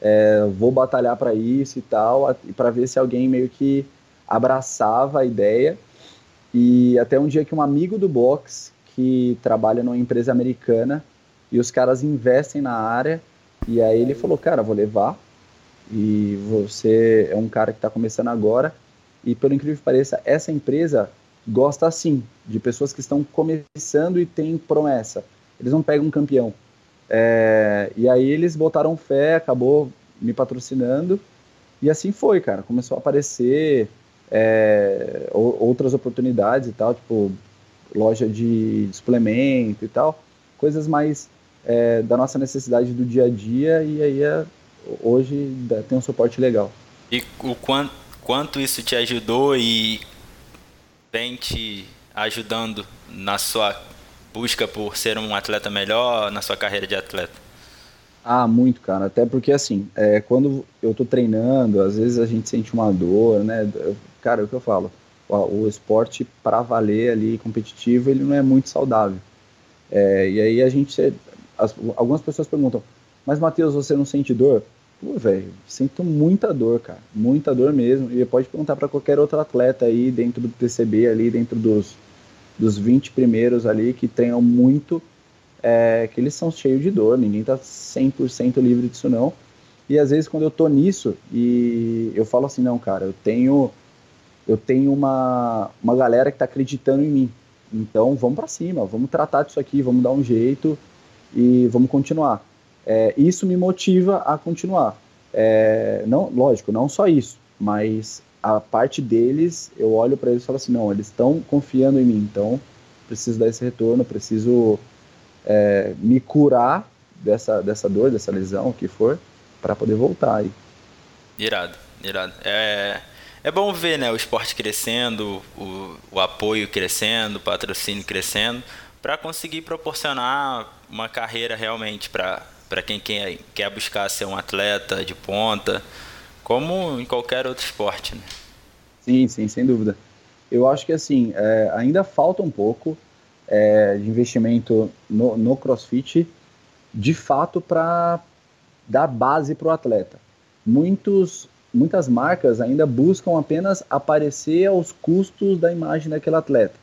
é, vou batalhar para isso e tal, para ver se alguém meio que abraçava a ideia. E até um dia que um amigo do box, que trabalha numa empresa americana, e os caras investem na área, e aí ele falou, cara, vou levar, e você é um cara que está começando agora, e pelo incrível que pareça, essa empresa gosta sim de pessoas que estão começando e têm promessa. Eles não pegam um campeão. É, e aí eles botaram fé, acabou me patrocinando. E assim foi, cara. Começou a aparecer é, outras oportunidades e tal, tipo loja de suplemento e tal. Coisas mais é, da nossa necessidade do dia a dia. E aí é, hoje tem um suporte legal. E o quanto quanto isso te ajudou e vem te ajudando na sua busca por ser um atleta melhor, na sua carreira de atleta? Ah, muito, cara. Até porque, assim, é, quando eu tô treinando, às vezes a gente sente uma dor, né? Cara, é o que eu falo. O, o esporte para valer ali, competitivo, ele não é muito saudável. É, e aí a gente... As, algumas pessoas perguntam, mas Matheus, você não sente dor? Pô, velho, sinto muita dor, cara. Muita dor mesmo. E pode perguntar para qualquer outro atleta aí dentro do PCB, ali dentro dos, dos 20 primeiros ali que treinam muito, é, que eles são cheios de dor. Ninguém tá 100% livre disso não. E às vezes quando eu tô nisso e eu falo assim, não, cara, eu tenho eu tenho uma, uma galera que tá acreditando em mim. Então vamos para cima, vamos tratar disso aqui, vamos dar um jeito e vamos continuar. É, isso me motiva a continuar. É, não, lógico, não só isso, mas a parte deles, eu olho para eles e falo assim, não, eles estão confiando em mim, então preciso dar esse retorno, preciso é, me curar dessa, dessa dor, dessa lesão, o que for, para poder voltar aí. Irado, irado. É, é bom ver né, o esporte crescendo, o, o apoio crescendo, o patrocínio crescendo, para conseguir proporcionar uma carreira realmente para quem quer, quer buscar ser um atleta de ponta, como em qualquer outro esporte. Né? Sim, sim, sem dúvida. Eu acho que assim, é, ainda falta um pouco é, de investimento no, no CrossFit, de fato, para dar base para o atleta. Muitos muitas marcas ainda buscam apenas aparecer aos custos da imagem daquele atleta.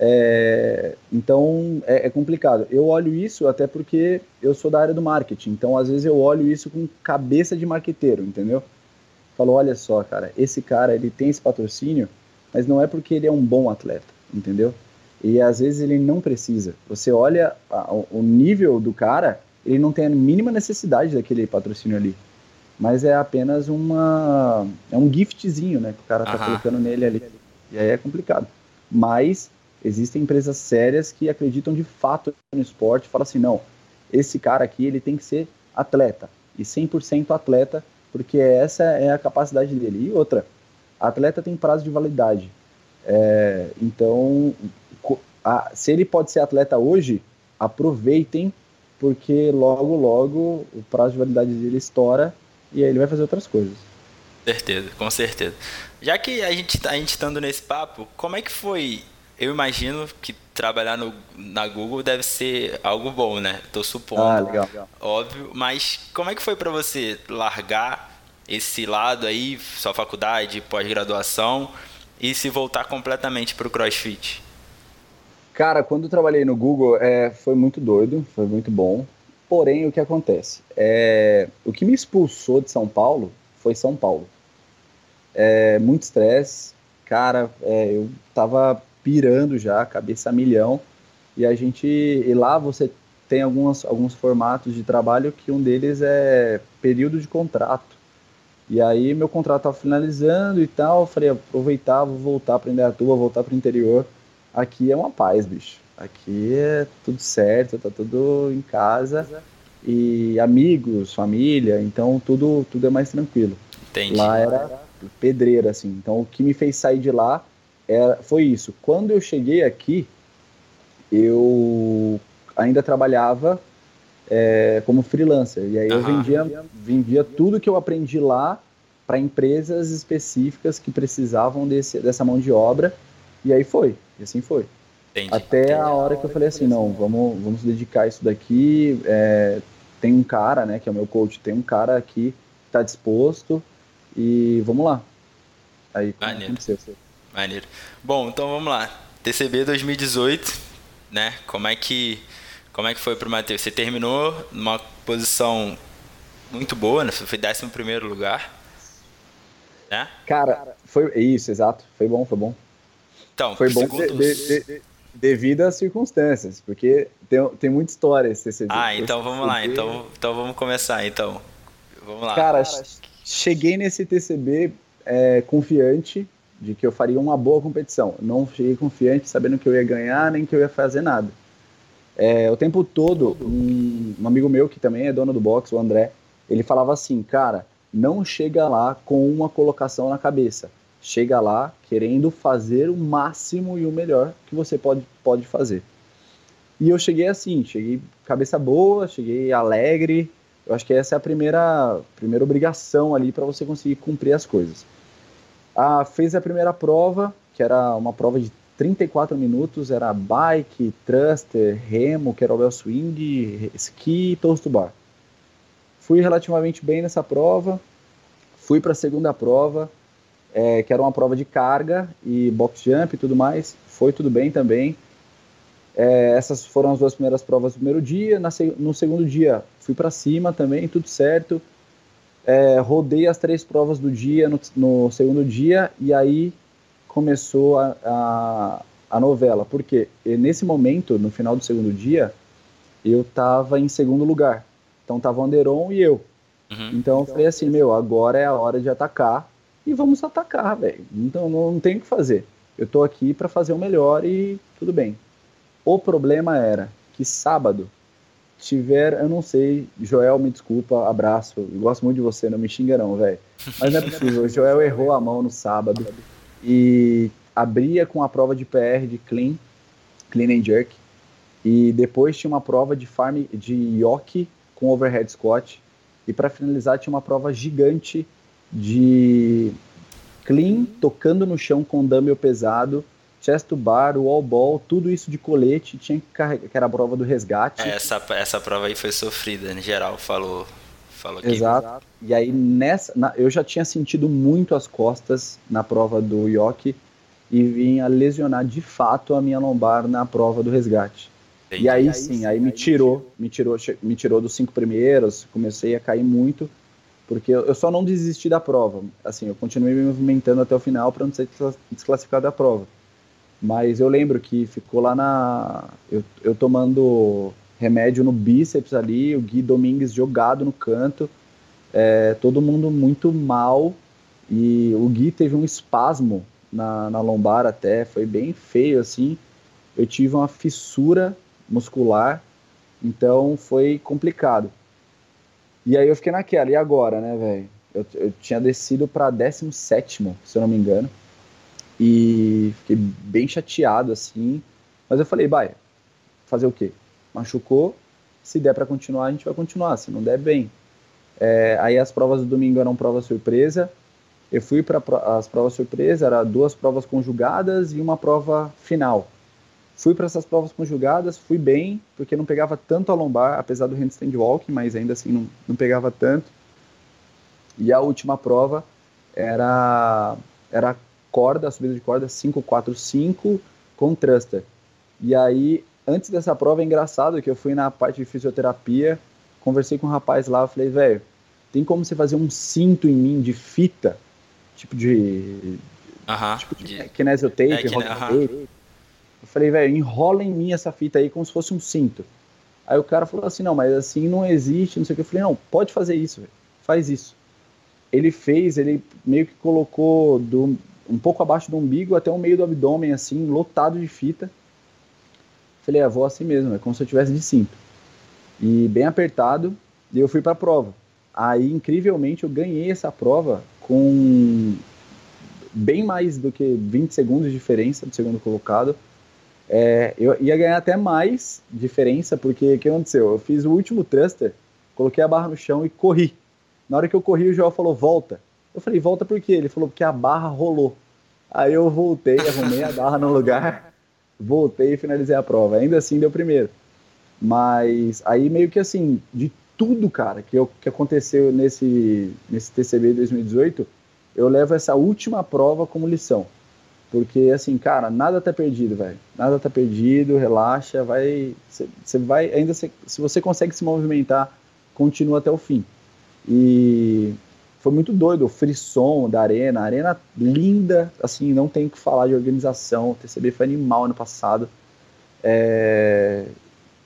É, então é, é, complicado. Eu olho isso até porque eu sou da área do marketing, então às vezes eu olho isso com cabeça de marqueteiro, entendeu? Falo, olha só, cara, esse cara ele tem esse patrocínio, mas não é porque ele é um bom atleta, entendeu? E às vezes ele não precisa. Você olha a, o nível do cara, ele não tem a mínima necessidade daquele patrocínio ali. Mas é apenas uma. É um giftzinho, né? Que o cara tá colocando nele ali. E aí é complicado. Mas existem empresas sérias que acreditam de fato no esporte falam assim: não, esse cara aqui ele tem que ser atleta. E 100% atleta, porque essa é a capacidade dele. E outra, atleta tem prazo de validade. É, então, a, se ele pode ser atleta hoje, aproveitem, porque logo, logo o prazo de validade dele estoura e aí ele vai fazer outras coisas. Certeza, com certeza. Já que a gente, tá, a gente estando nesse papo, como é que foi? Eu imagino que trabalhar no, na Google deve ser algo bom, né? Tô supondo. Ah, legal. Óbvio, mas como é que foi para você largar esse lado aí, sua faculdade, pós-graduação, e se voltar completamente para o CrossFit? Cara, quando eu trabalhei no Google, é, foi muito doido, foi muito bom. Porém, o que acontece? É, o que me expulsou de São Paulo foi São Paulo. É, muito estresse, cara, é, eu tava pirando já, cabeça a milhão, e a gente, e lá você tem algumas, alguns formatos de trabalho que um deles é período de contrato. E aí meu contrato estava finalizando e tal, eu falei, aproveitar, vou voltar para Indaiatuba, voltar para o interior. Aqui é uma paz, bicho. Aqui é tudo certo, tá tudo em casa e amigos, família, então tudo tudo é mais tranquilo. Entendi. Lá era pedreira assim. Então o que me fez sair de lá era, foi isso. Quando eu cheguei aqui, eu ainda trabalhava é, como freelancer e aí eu vendia vendia tudo que eu aprendi lá para empresas específicas que precisavam desse, dessa mão de obra e aí foi, e assim foi. Entendi. Até a hora que eu falei assim, não, vamos, vamos dedicar isso daqui. É, tem um cara, né, que é o meu coach, tem um cara aqui que está disposto e vamos lá. Aí Maneiro. aconteceu. Maneiro. Bom, então vamos lá. TCB 2018, né? Como é que como é que foi pro Matheus? Você terminou numa posição muito boa, né? Você foi 11 primeiro lugar. Né? Cara, foi isso, exato. Foi bom, foi bom. Então, foi bom de, de, de, devido às circunstâncias, porque tem, tem muita história esse TCB. Ah, então vamos lá, então, então vamos começar, então. Vamos lá. Cara, cheguei nesse TCB é, confiante de que eu faria uma boa competição. Não cheguei confiante sabendo que eu ia ganhar, nem que eu ia fazer nada. É, o tempo todo, um, um amigo meu que também é dono do box, o André, ele falava assim, cara, não chega lá com uma colocação na cabeça chega lá querendo fazer o máximo e o melhor que você pode, pode fazer. E eu cheguei assim, cheguei cabeça boa, cheguei alegre. Eu acho que essa é a primeira, primeira obrigação ali para você conseguir cumprir as coisas. Ah, fez a primeira prova, que era uma prova de 34 minutos, era bike, thruster, remo, kettlebell swing, ski e toast to bar. Fui relativamente bem nessa prova, fui para a segunda prova, é, que era uma prova de carga e box jump e tudo mais. Foi tudo bem também. É, essas foram as duas primeiras provas do primeiro dia. Na, no segundo dia, fui para cima também, tudo certo. É, rodei as três provas do dia no, no segundo dia e aí começou a, a, a novela. Porque nesse momento, no final do segundo dia, eu estava em segundo lugar. Então tava o Anderon e eu. Uhum. Então eu falei assim, meu, agora é a hora de atacar e vamos atacar, velho. Então não, não tem o que fazer. Eu tô aqui para fazer o melhor e tudo bem. O problema era que sábado tiver, eu não sei, Joel, me desculpa, abraço, gosto muito de você, não me xinga não, velho. Mas não é possível, o Joel errou a mão no sábado e abria com a prova de PR de clean, clean and jerk, e depois tinha uma prova de farm de yoke com overhead squat, e para finalizar tinha uma prova gigante de clean, tocando no chão com dumbbell pesado, chest to bar, wall ball, tudo isso de colete, tinha que carregar, que era a prova do resgate. É, essa, essa prova aí foi sofrida, em geral, falou, falou que... Exato. E aí nessa, na, eu já tinha sentido muito as costas na prova do Yoki e vinha lesionar de fato a minha lombar na prova do resgate. Entendi. E aí, aí sim, aí, aí me tirou, me tirou, me tirou dos cinco primeiros, comecei a cair muito, porque eu só não desisti da prova. Assim, eu continuei me movimentando até o final para não ser desclassificado da prova. Mas eu lembro que ficou lá na. Eu, eu tomando remédio no bíceps ali, o Gui Domingues jogado no canto, é, todo mundo muito mal. E o Gui teve um espasmo na, na lombar até, foi bem feio assim. Eu tive uma fissura muscular, então foi complicado. E aí eu fiquei naquela, e agora, né, velho? Eu, eu, tinha descido para 17, se eu não me engano, e fiquei bem chateado assim. Mas eu falei, vai, fazer o quê? Machucou, se der para continuar, a gente vai continuar, se não der, bem. É, aí as provas do domingo eram prova surpresa, eu fui para as provas surpresa, era duas provas conjugadas e uma prova final. Fui para essas provas conjugadas, fui bem, porque não pegava tanto a lombar, apesar do handstand walking, mas ainda assim não, não pegava tanto. E a última prova era era corda, subida de corda 545 com thruster. E aí, antes dessa prova, é engraçado que eu fui na parte de fisioterapia, conversei com um rapaz lá, eu falei, velho, tem como você fazer um cinto em mim de fita tipo de. Uh -huh. Tipo de, de kinesiotape, é, uh -huh. Eu falei, velho, enrola em mim essa fita aí como se fosse um cinto. Aí o cara falou assim, não, mas assim não existe, não sei o que. Eu falei, não, pode fazer isso, faz isso. Ele fez, ele meio que colocou do, um pouco abaixo do umbigo até o meio do abdômen, assim, lotado de fita. Falei, é, vou assim mesmo, é como se eu tivesse de cinto. E bem apertado, e eu fui para a prova. Aí, incrivelmente, eu ganhei essa prova com bem mais do que 20 segundos de diferença do segundo colocado. É, eu ia ganhar até mais diferença, porque o que aconteceu? Eu fiz o último thruster, coloquei a barra no chão e corri. Na hora que eu corri, o Joel falou, volta. Eu falei, volta por quê? Ele falou, porque a barra rolou. Aí eu voltei, arrumei a barra no lugar, *laughs* voltei e finalizei a prova. Ainda assim deu primeiro. Mas aí meio que assim, de tudo, cara, que, eu, que aconteceu nesse, nesse TCB 2018, eu levo essa última prova como lição. Porque, assim, cara, nada tá perdido, velho. Nada tá perdido, relaxa, vai. Você vai. Ainda cê, se você consegue se movimentar, continua até o fim. E foi muito doido, o frisson da arena, arena linda, assim, não tem o que falar de organização. O TCB foi animal ano passado. É,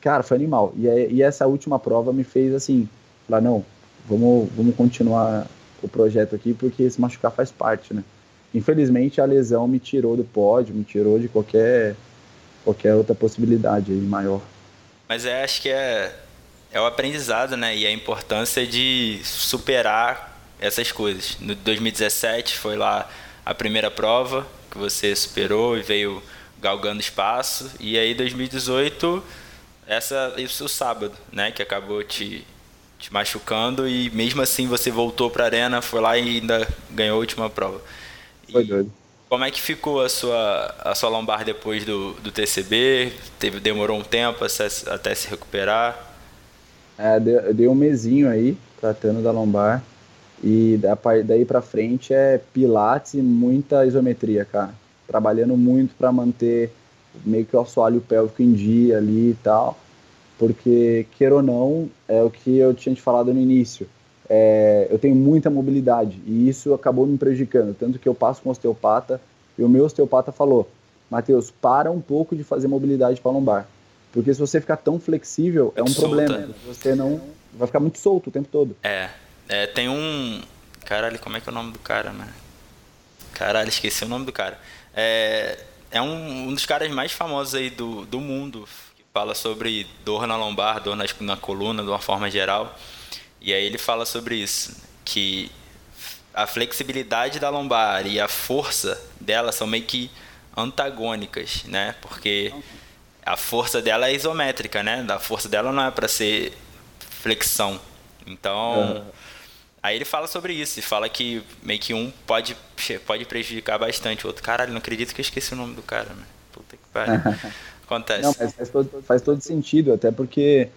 Cara, foi animal. E, e essa última prova me fez assim, falar, não, vamos, vamos continuar o projeto aqui, porque se machucar faz parte, né? Infelizmente a lesão me tirou do pódio, me tirou de qualquer, qualquer outra possibilidade aí maior. Mas é, acho que é, é o aprendizado, né? E a importância de superar essas coisas. No 2017 foi lá a primeira prova que você superou e veio galgando espaço. E aí 2018 essa isso sábado, né, que acabou te, te machucando e mesmo assim você voltou para a arena, foi lá e ainda ganhou a última prova. Foi doido. Como é que ficou a sua a sua lombar depois do, do TCB? Teve demorou um tempo até se recuperar? É, deu um mesinho aí tratando da lombar e daí para frente é pilates e muita isometria, cara. Trabalhando muito para manter meio que o assoalho pélvico em dia ali e tal, porque, queira ou não, é o que eu tinha te falado no início, é, eu tenho muita mobilidade e isso acabou me prejudicando, tanto que eu passo com osteopata e o meu osteopata falou, Matheus, para um pouco de fazer mobilidade para lombar, porque se você ficar tão flexível, é um Solta. problema, você não vai ficar muito solto o tempo todo. É, é, tem um, caralho, como é que é o nome do cara, né? Caralho, esqueci o nome do cara. É, é um, um dos caras mais famosos aí do, do mundo, que fala sobre dor na lombar, dor na, na coluna, de uma forma geral. E aí ele fala sobre isso, que a flexibilidade da lombar e a força dela são meio que antagônicas, né? Porque a força dela é isométrica, né? A força dela não é para ser flexão. Então, Aí ele fala sobre isso, e fala que meio que um pode, pode prejudicar bastante o outro. Caralho, não acredito que eu esqueci o nome do cara, né? Puta que pariu. *laughs* Acontece. Não, mas faz todo, faz todo sentido, até porque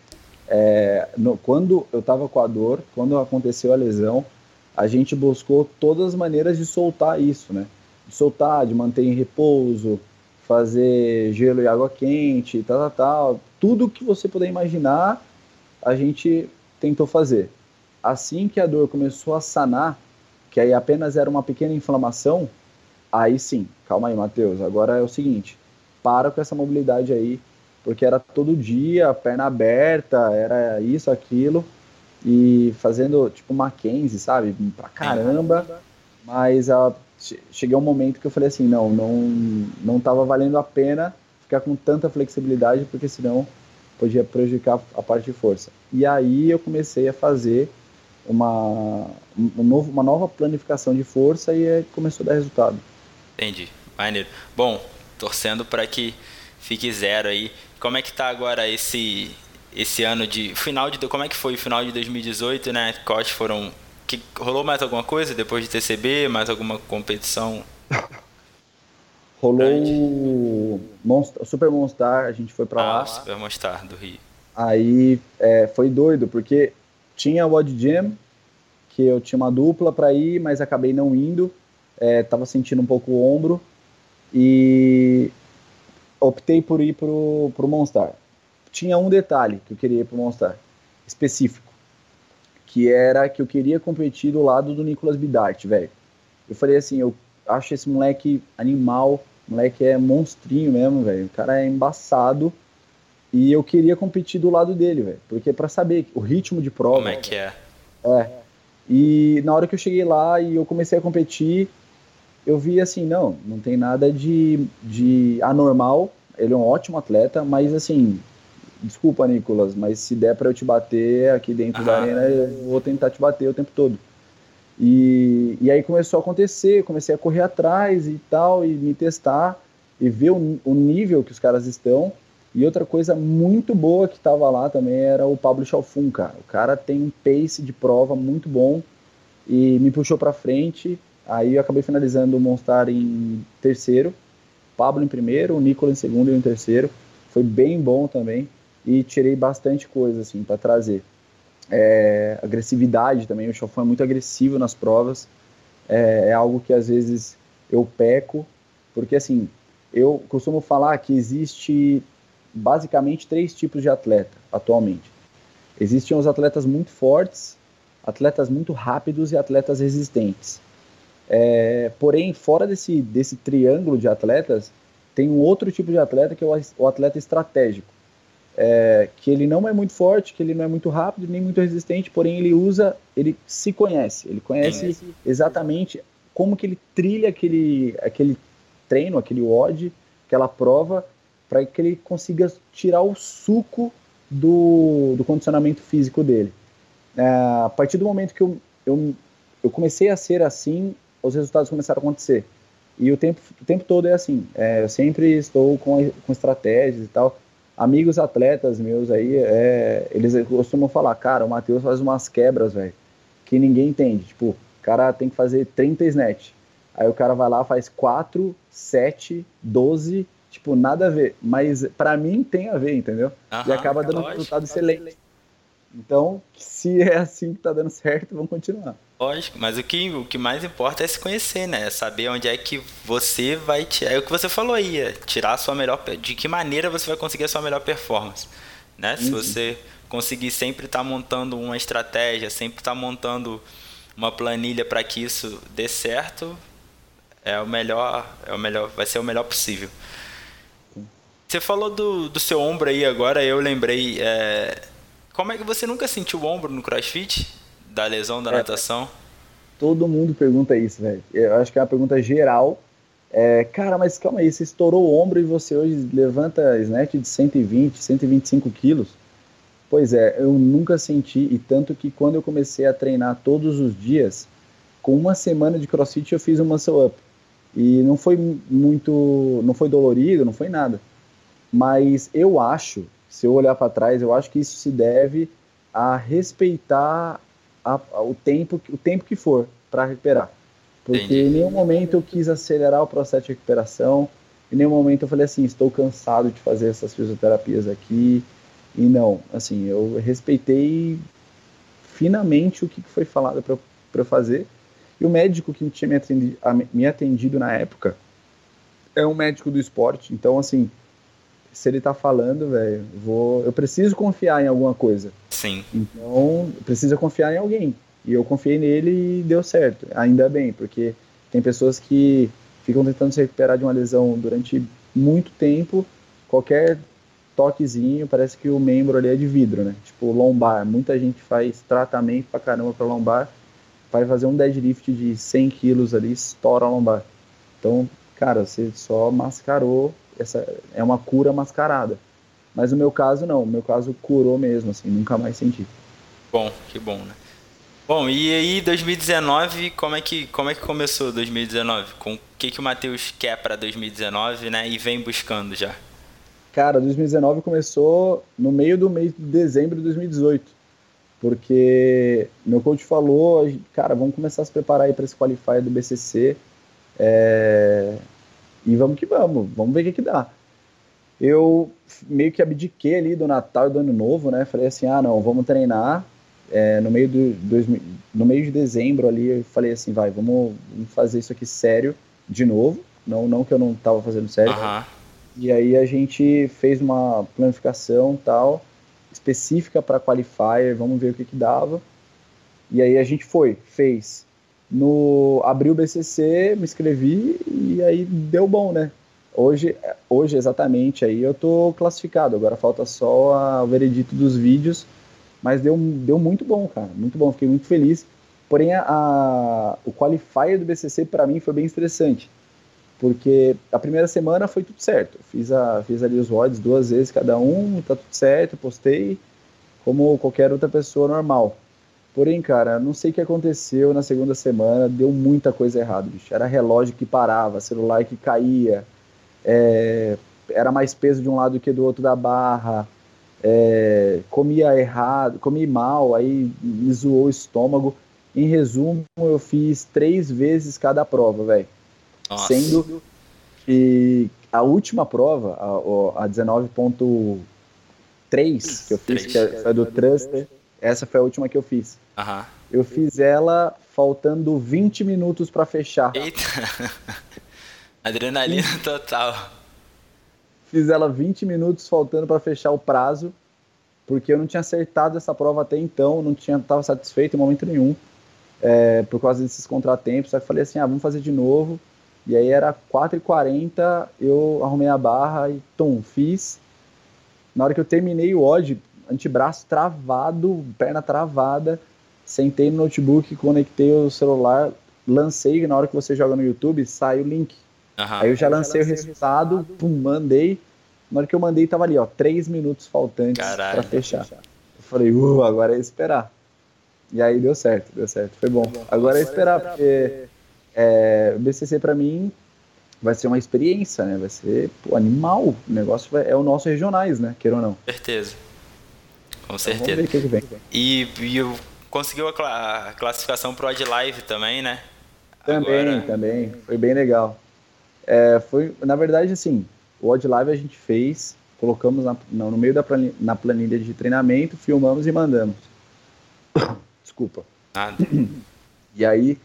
É, no, quando eu estava com a dor, quando aconteceu a lesão, a gente buscou todas as maneiras de soltar isso, né? De soltar, de manter em repouso, fazer gelo e água quente, tal, tal, tal. Tudo que você puder imaginar, a gente tentou fazer. Assim que a dor começou a sanar, que aí apenas era uma pequena inflamação, aí sim, calma aí, Matheus, agora é o seguinte, para com essa mobilidade aí, porque era todo dia, perna aberta, era isso, aquilo, e fazendo tipo Mackenzie, sabe? Pra caramba. Mas a, cheguei um momento que eu falei assim, não, não, não tava valendo a pena ficar com tanta flexibilidade, porque senão podia prejudicar a parte de força. E aí eu comecei a fazer uma, um novo, uma nova planificação de força e começou a dar resultado. Entendi, maneiro. Bom, torcendo para que fique zero aí. Como é que tá agora esse esse ano de final de como é que foi o final de 2018, né? Quais foram que rolou mais alguma coisa depois de TCB, mais alguma competição? *laughs* rolou Monster, Super Monstar, a gente foi para ah, lá. Super Monstar do Rio. Aí é, foi doido porque tinha o Odd Jam, que eu tinha uma dupla para ir, mas acabei não indo. É, tava sentindo um pouco o ombro e optei por ir pro, pro Monstar tinha um detalhe que eu queria ir pro Monstar, específico, que era que eu queria competir do lado do Nicolas Bidart, velho. Eu falei assim, eu acho esse moleque animal, moleque é monstrinho mesmo, velho. O cara é embaçado. E eu queria competir do lado dele, velho. Porque para saber o ritmo de prova. Como é que é? É. E na hora que eu cheguei lá e eu comecei a competir, eu vi assim, não, não tem nada de, de anormal. Ele é um ótimo atleta, mas assim, desculpa, Nicolas, mas se der para eu te bater aqui dentro ah. da arena, eu vou tentar te bater o tempo todo. E, e aí começou a acontecer, comecei a correr atrás e tal, e me testar, e ver o, o nível que os caras estão. E outra coisa muito boa que estava lá também era o Pablo Chalfun, cara. O cara tem um pace de prova muito bom e me puxou para frente. Aí eu acabei finalizando o Monstar em terceiro, Pablo em primeiro, o Nicolas em segundo e em terceiro. Foi bem bom também e tirei bastante coisa assim para trazer. É, agressividade também, o Chofão é muito agressivo nas provas, é, é, algo que às vezes eu peco, porque assim, eu costumo falar que existe basicamente três tipos de atleta atualmente. Existem os atletas muito fortes, atletas muito rápidos e atletas resistentes. É, porém, fora desse, desse triângulo de atletas, tem um outro tipo de atleta que é o, o atleta estratégico é, que ele não é muito forte, que ele não é muito rápido, nem muito resistente, porém ele usa, ele se conhece, ele conhece exatamente como que ele trilha aquele, aquele treino, aquele WOD, aquela prova, para que ele consiga tirar o suco do, do condicionamento físico dele. É, a partir do momento que eu, eu, eu comecei a ser assim, os resultados começaram a acontecer. E o tempo, o tempo todo é assim. É, eu sempre estou com, com estratégias e tal amigos atletas meus aí, é, eles costumam falar, cara, o Matheus faz umas quebras, velho, que ninguém entende. Tipo, o cara tem que fazer 30 snatch. Aí o cara vai lá, faz 4, 7, 12, tipo, nada a ver. Mas para mim tem a ver, entendeu? e acaba dando um resultado excelente. Então, se é assim que tá dando certo, vamos continuar. Lógico, mas o que, o que mais importa é se conhecer, né? Saber onde é que você vai tirar. É o que você falou aí, é tirar a sua melhor. De que maneira você vai conseguir a sua melhor performance. Né? Se você conseguir sempre estar tá montando uma estratégia, sempre estar tá montando uma planilha para que isso dê certo, é o melhor, é o melhor, vai ser o melhor possível. Você falou do, do seu ombro aí agora, eu lembrei. É, como é que você nunca sentiu o ombro no CrossFit? Da lesão da é, natação? Todo mundo pergunta isso, velho. Eu acho que é uma pergunta geral. É, cara, mas calma aí, você estourou o ombro e você hoje levanta snatch de 120, 125 quilos? Pois é, eu nunca senti, e tanto que quando eu comecei a treinar todos os dias, com uma semana de crossfit eu fiz um muscle up. E não foi muito, não foi dolorido, não foi nada. Mas eu acho se eu olhar para trás, eu acho que isso se deve a respeitar a, a, o, tempo, o tempo que for para recuperar. Porque Entendi. em nenhum momento eu quis acelerar o processo de recuperação, em nenhum momento eu falei assim, estou cansado de fazer essas fisioterapias aqui. E não, assim, eu respeitei finamente o que foi falado para eu fazer. E o médico que tinha me atendido, me atendido na época é um médico do esporte, então assim, se ele tá falando, velho, vou, eu preciso confiar em alguma coisa. Sim. Então, precisa confiar em alguém. E eu confiei nele e deu certo. Ainda bem, porque tem pessoas que ficam tentando se recuperar de uma lesão durante muito tempo, qualquer toquezinho, parece que o membro ali é de vidro, né? Tipo lombar. Muita gente faz tratamento pra caramba pra lombar, vai fazer um deadlift de 100 quilos ali, estoura a lombar. Então, cara, você só mascarou essa é uma cura mascarada. Mas no meu caso não, no meu caso curou mesmo, assim, nunca mais senti. Bom, que bom, né? Bom, e aí 2019, como é que como é que começou 2019? Com o que que o Matheus quer para 2019, né? E vem buscando já. Cara, 2019 começou no meio do mês de dezembro de 2018. Porque meu coach falou, cara, vamos começar a se preparar aí para esse qualifier do BCC. É, e vamos que vamos, vamos ver o que, que dá. Eu meio que abdiquei ali do Natal e do Ano Novo, né? Falei assim, ah, não, vamos treinar. É, no meio do dois, no meio de dezembro ali, eu falei assim, vai, vamos, vamos fazer isso aqui sério de novo. Não, não que eu não estava fazendo sério. Uhum. E aí a gente fez uma planificação tal específica para qualifier, vamos ver o que que dava. E aí a gente foi, fez no abri o BCC, me inscrevi e aí deu bom, né? Hoje, hoje exatamente aí eu tô classificado. Agora falta só a, o veredito dos vídeos, mas deu, deu muito bom, cara, muito bom. Fiquei muito feliz. Porém, a, a o qualifier do BCC para mim foi bem estressante, porque a primeira semana foi tudo certo. Fiz a fiz ali os odds duas vezes cada um, tá tudo certo, postei como qualquer outra pessoa normal. Porém, cara, não sei o que aconteceu na segunda semana, deu muita coisa errada, bicho. Era relógio que parava, celular que caía, é, era mais peso de um lado que do outro da barra, é, comia errado, comi mal, aí me zoou o estômago. Em resumo, eu fiz três vezes cada prova, velho. Sendo que a última prova, a, a 19.3 que eu fiz, que é do Truster, essa foi a última que eu fiz. Uhum. Eu fiz ela faltando 20 minutos para fechar. Eita! *laughs* Adrenalina total. Fiz ela 20 minutos faltando para fechar o prazo, porque eu não tinha acertado essa prova até então, não tinha tava satisfeito em momento nenhum, é, por causa desses contratempos. Aí falei assim, ah, vamos fazer de novo. E aí era 4h40, eu arrumei a barra e, tom, fiz. Na hora que eu terminei o odd, antebraço travado, perna travada, sentei no notebook, conectei o celular, lancei, na hora que você joga no YouTube, sai o link. Uhum. Aí eu já lancei o resultado, pum, mandei. Na hora que eu mandei, tava ali, ó, três minutos faltantes para fechar. Eu falei, uh, agora é esperar. E aí deu certo, deu certo, foi bom. Agora é esperar, porque é, o BCC para mim vai ser uma experiência, né? Vai ser pô, animal. O negócio vai, é o nosso regionais, né? Queira ou não. Certeza. Com certeza. Então, vamos ver o que vem. E, e conseguiu a, classificação pro Odd Live também, né? Também, Agora... também. Foi bem legal. É, foi, na verdade, assim, o Odd Live a gente fez, colocamos na, no meio da planilha, na planilha de treinamento, filmamos e mandamos. *coughs* Desculpa. Nada. E aí,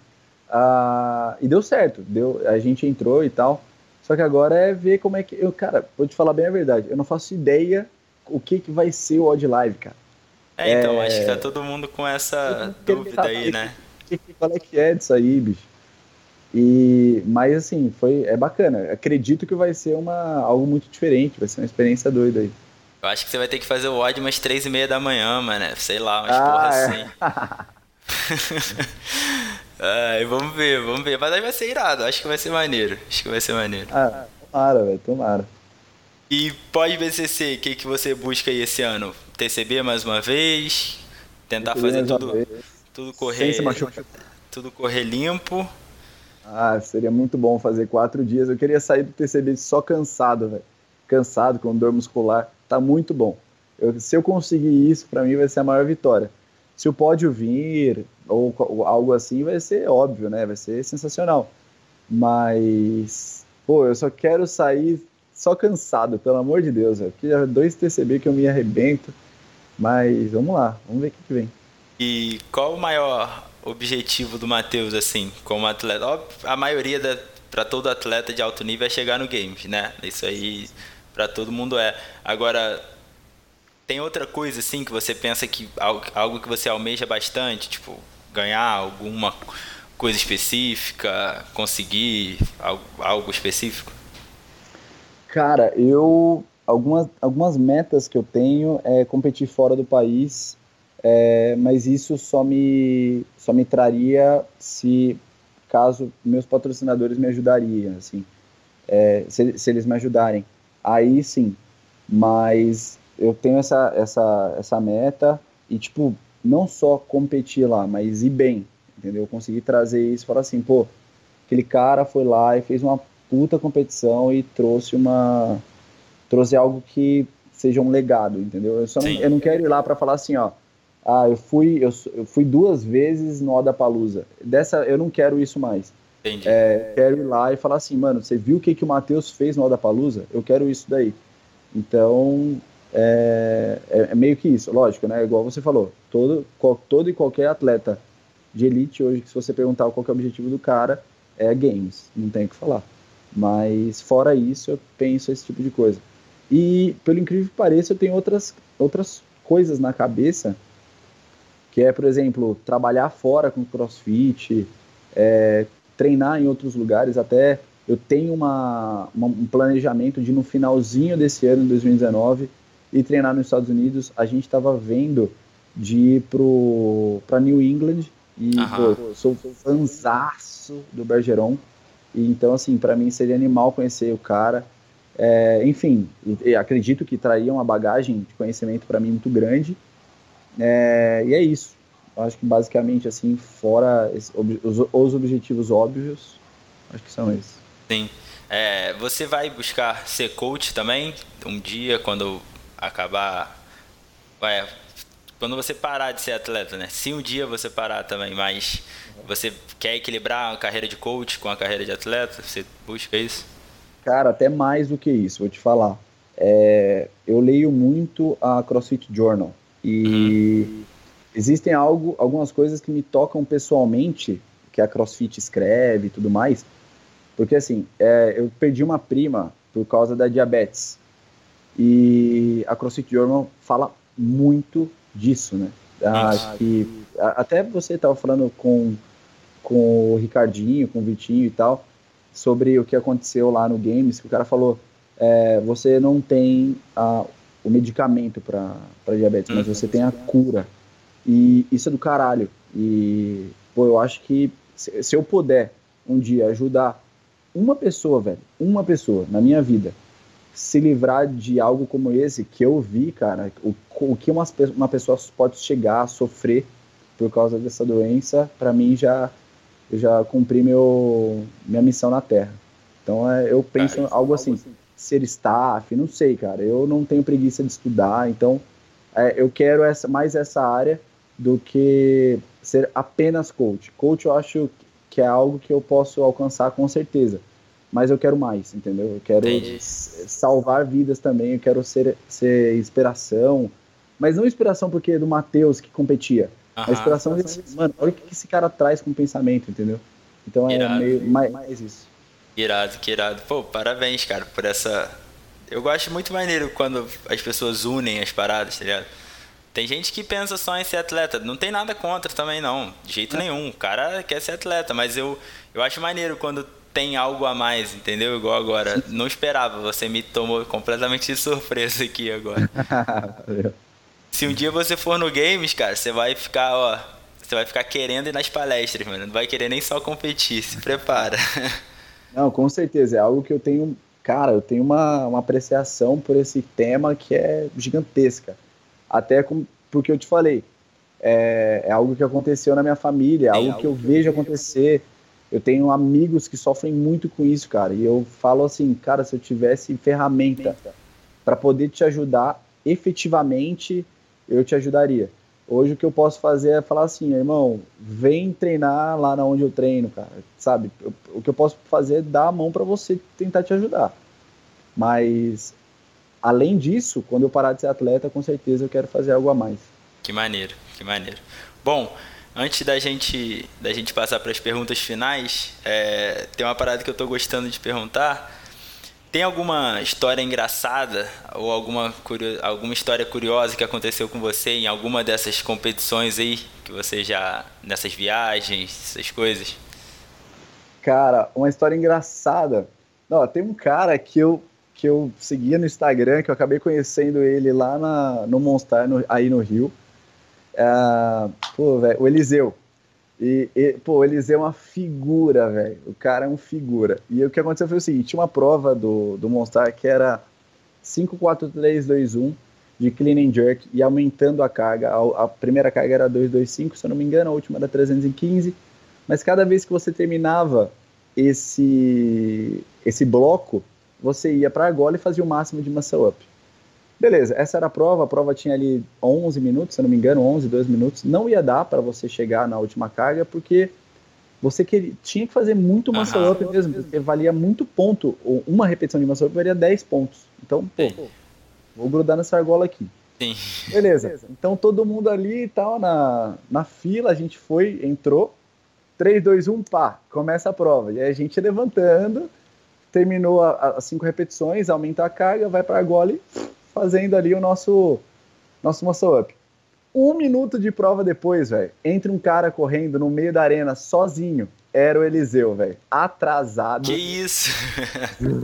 uh, e deu certo, deu, a gente entrou e tal. Só que agora é ver como é que. Eu, cara, vou te falar bem a verdade, eu não faço ideia o que, que vai ser o Odd Live, cara. É, então, é... acho que tá todo mundo com essa dúvida aí, né? Qual é que é disso aí, bicho? E, mas assim, foi, é bacana. Acredito que vai ser uma, algo muito diferente, vai ser uma experiência doida aí. Eu acho que você vai ter que fazer o odd umas três e meia da manhã, mano. Sei lá, umas ah, porra é. assim. *laughs* Ai, vamos ver, vamos ver. Mas aí vai ser irado, acho que vai ser maneiro. Acho que vai ser maneiro. Ah, tomara, velho, tomara. E pós-BCC, o que, que você busca aí esse ano? TCB mais uma vez? Tentar TCB fazer tudo, tudo correr, tudo correr limpo? Ah, seria muito bom fazer quatro dias. Eu queria sair do TCB só cansado, velho. Cansado, com dor muscular. Tá muito bom. Eu, se eu conseguir isso, para mim vai ser a maior vitória. Se o pódio vir, ou, ou algo assim, vai ser óbvio, né? Vai ser sensacional. Mas, pô, eu só quero sair só cansado, pelo amor de Deus. Já dois TCB que eu me arrebento. Mas vamos lá, vamos ver o que, que vem. E qual o maior objetivo do Matheus, assim, como atleta? A maioria para todo atleta de alto nível é chegar no games, né? Isso aí para todo mundo é. Agora, tem outra coisa assim que você pensa que algo, que você almeja bastante, tipo ganhar alguma coisa específica, conseguir algo específico? Cara, eu algumas, algumas metas que eu tenho é competir fora do país, é, mas isso só me só me traria se caso meus patrocinadores me ajudariam, assim, é, se, se eles me ajudarem, aí sim. Mas eu tenho essa essa essa meta e tipo não só competir lá, mas ir bem, entendeu? Eu consegui trazer isso, falar assim, pô, aquele cara foi lá e fez uma puta competição e trouxe uma trouxe algo que seja um legado, entendeu? Eu, só não, eu não quero ir lá para falar assim, ó, ah, eu fui eu, eu, fui duas vezes no Oda Palusa. Dessa eu não quero isso mais. Entendi. É, quero ir lá e falar assim, mano, você viu o que que o Matheus fez no Oda Palusa? Eu quero isso daí. Então, é, é, é, meio que isso, lógico, né? Igual você falou, todo, todo e qualquer atleta de elite hoje, se você perguntar qual é o objetivo do cara, é games, não tem o que falar. Mas fora isso, eu penso esse tipo de coisa. E pelo incrível que pareça, eu tenho outras, outras coisas na cabeça, que é, por exemplo, trabalhar fora com crossfit, é, treinar em outros lugares, até eu tenho uma, uma, um planejamento de no finalzinho desse ano, 2019, e treinar nos Estados Unidos, a gente estava vendo de ir para New England e pô, sou fanzaço do Bergeron. E, então, assim, para mim seria animal conhecer o cara. É, enfim, acredito que traria uma bagagem de conhecimento para mim muito grande. É, e é isso. Acho que basicamente, assim, fora esse, os, os, objetivos óbvios, acho que são esses. Sim. É, você vai buscar ser coach também um dia quando acabar. Quando você parar de ser atleta, né? Se um dia você parar também, mas você quer equilibrar a carreira de coach com a carreira de atleta, você busca isso? Cara, até mais do que isso, vou te falar. É, eu leio muito a CrossFit Journal e uhum. existem algo, algumas coisas que me tocam pessoalmente, que a CrossFit escreve e tudo mais, porque assim, é, eu perdi uma prima por causa da diabetes. E a CrossFit Journal fala muito disso, né? Acho que até você estava falando com, com o Ricardinho, com o Vitinho e tal, sobre o que aconteceu lá no Games, que o cara falou, é, você não tem a, o medicamento para diabetes, mas você tem a cura. E isso é do caralho. E, pô, eu acho que se, se eu puder um dia ajudar uma pessoa, velho, uma pessoa na minha vida, se livrar de algo como esse que eu vi, cara, o, o que uma, uma pessoa pode chegar a sofrer por causa dessa doença, para mim já eu já cumpri meu minha missão na Terra. Então é, eu penso ah, algo assim, assim, ser staff, não sei, cara. Eu não tenho preguiça de estudar, então é, eu quero essa mais essa área do que ser apenas coach. Coach eu acho que é algo que eu posso alcançar com certeza mas eu quero mais, entendeu? Eu quero Entendi. salvar vidas também, eu quero ser, ser inspiração, mas não inspiração porque é do Matheus que competia, a inspiração desse, mano, olha o que esse cara traz com o pensamento, entendeu? Então é irado. meio mais, mais isso. Irado, que irado. Pô, parabéns, cara, por essa. Eu gosto muito maneiro quando as pessoas unem as paradas, tá ligado? Tem gente que pensa só em ser atleta. Não tem nada contra também, não. De jeito é. nenhum. O cara quer ser atleta, mas eu, eu acho maneiro quando tem algo a mais, entendeu? Igual agora. *laughs* Não esperava, você me tomou completamente de surpresa aqui agora. *laughs* Se um dia você for no games, cara, você vai ficar, ó, você vai ficar querendo ir nas palestras, mano. Não vai querer nem só competir, se prepara. *laughs* Não, com certeza, é algo que eu tenho, cara, eu tenho uma, uma apreciação por esse tema que é gigantesca. Até com, porque eu te falei, é, é algo que aconteceu na minha família, é algo, algo que eu vejo acontecer eu tenho amigos que sofrem muito com isso, cara. E eu falo assim, cara, se eu tivesse ferramenta para poder te ajudar efetivamente, eu te ajudaria. Hoje o que eu posso fazer é falar assim, irmão, vem treinar lá na onde eu treino, cara. Sabe? o que eu posso fazer é dar a mão para você tentar te ajudar. Mas, além disso, quando eu parar de ser atleta, com certeza eu quero fazer algo a mais. Que maneiro, que maneiro. Bom, antes da gente, da gente passar para as perguntas finais, é, tem uma parada que eu estou gostando de perguntar. Tem alguma história engraçada ou alguma, alguma história curiosa que aconteceu com você em alguma dessas competições aí que você já nessas viagens, essas coisas? Cara, uma história engraçada. Não, tem um cara que eu que eu seguia no Instagram, que eu acabei conhecendo ele lá na, no Monstar, no, aí no Rio. É, pô, velho, o Eliseu. E, e, pô, o Eliseu é uma figura, velho. O cara é um figura. E o que aconteceu foi o seguinte: tinha uma prova do, do Monstar que era 5, 4, 3, 2, 1 de clean and jerk e aumentando a carga. A, a primeira carga era 225, se eu não me engano, a última era 315. Mas cada vez que você terminava esse, esse bloco, você ia para a argola e fazia o máximo de muscle up. Beleza, essa era a prova, a prova tinha ali 11 minutos, se eu não me engano, 11, 12 minutos. Não ia dar para você chegar na última carga, porque você queria, tinha que fazer muito muscle uhum. up mesmo, porque valia muito ponto. Uma repetição de muscle up valia 10 pontos. Então, pô, vou grudar nessa argola aqui. Sim. Beleza. Então todo mundo ali e tal, na, na fila, a gente foi, entrou. 3, 2, 1, pá, começa a prova. E aí a gente levantando, terminou as cinco repetições, aumenta a carga, vai para a argola e fazendo ali o nosso, nosso muscle up. Um minuto de prova depois, velho, entra um cara correndo no meio da arena sozinho. Era o Eliseu, velho. Atrasado. Que isso?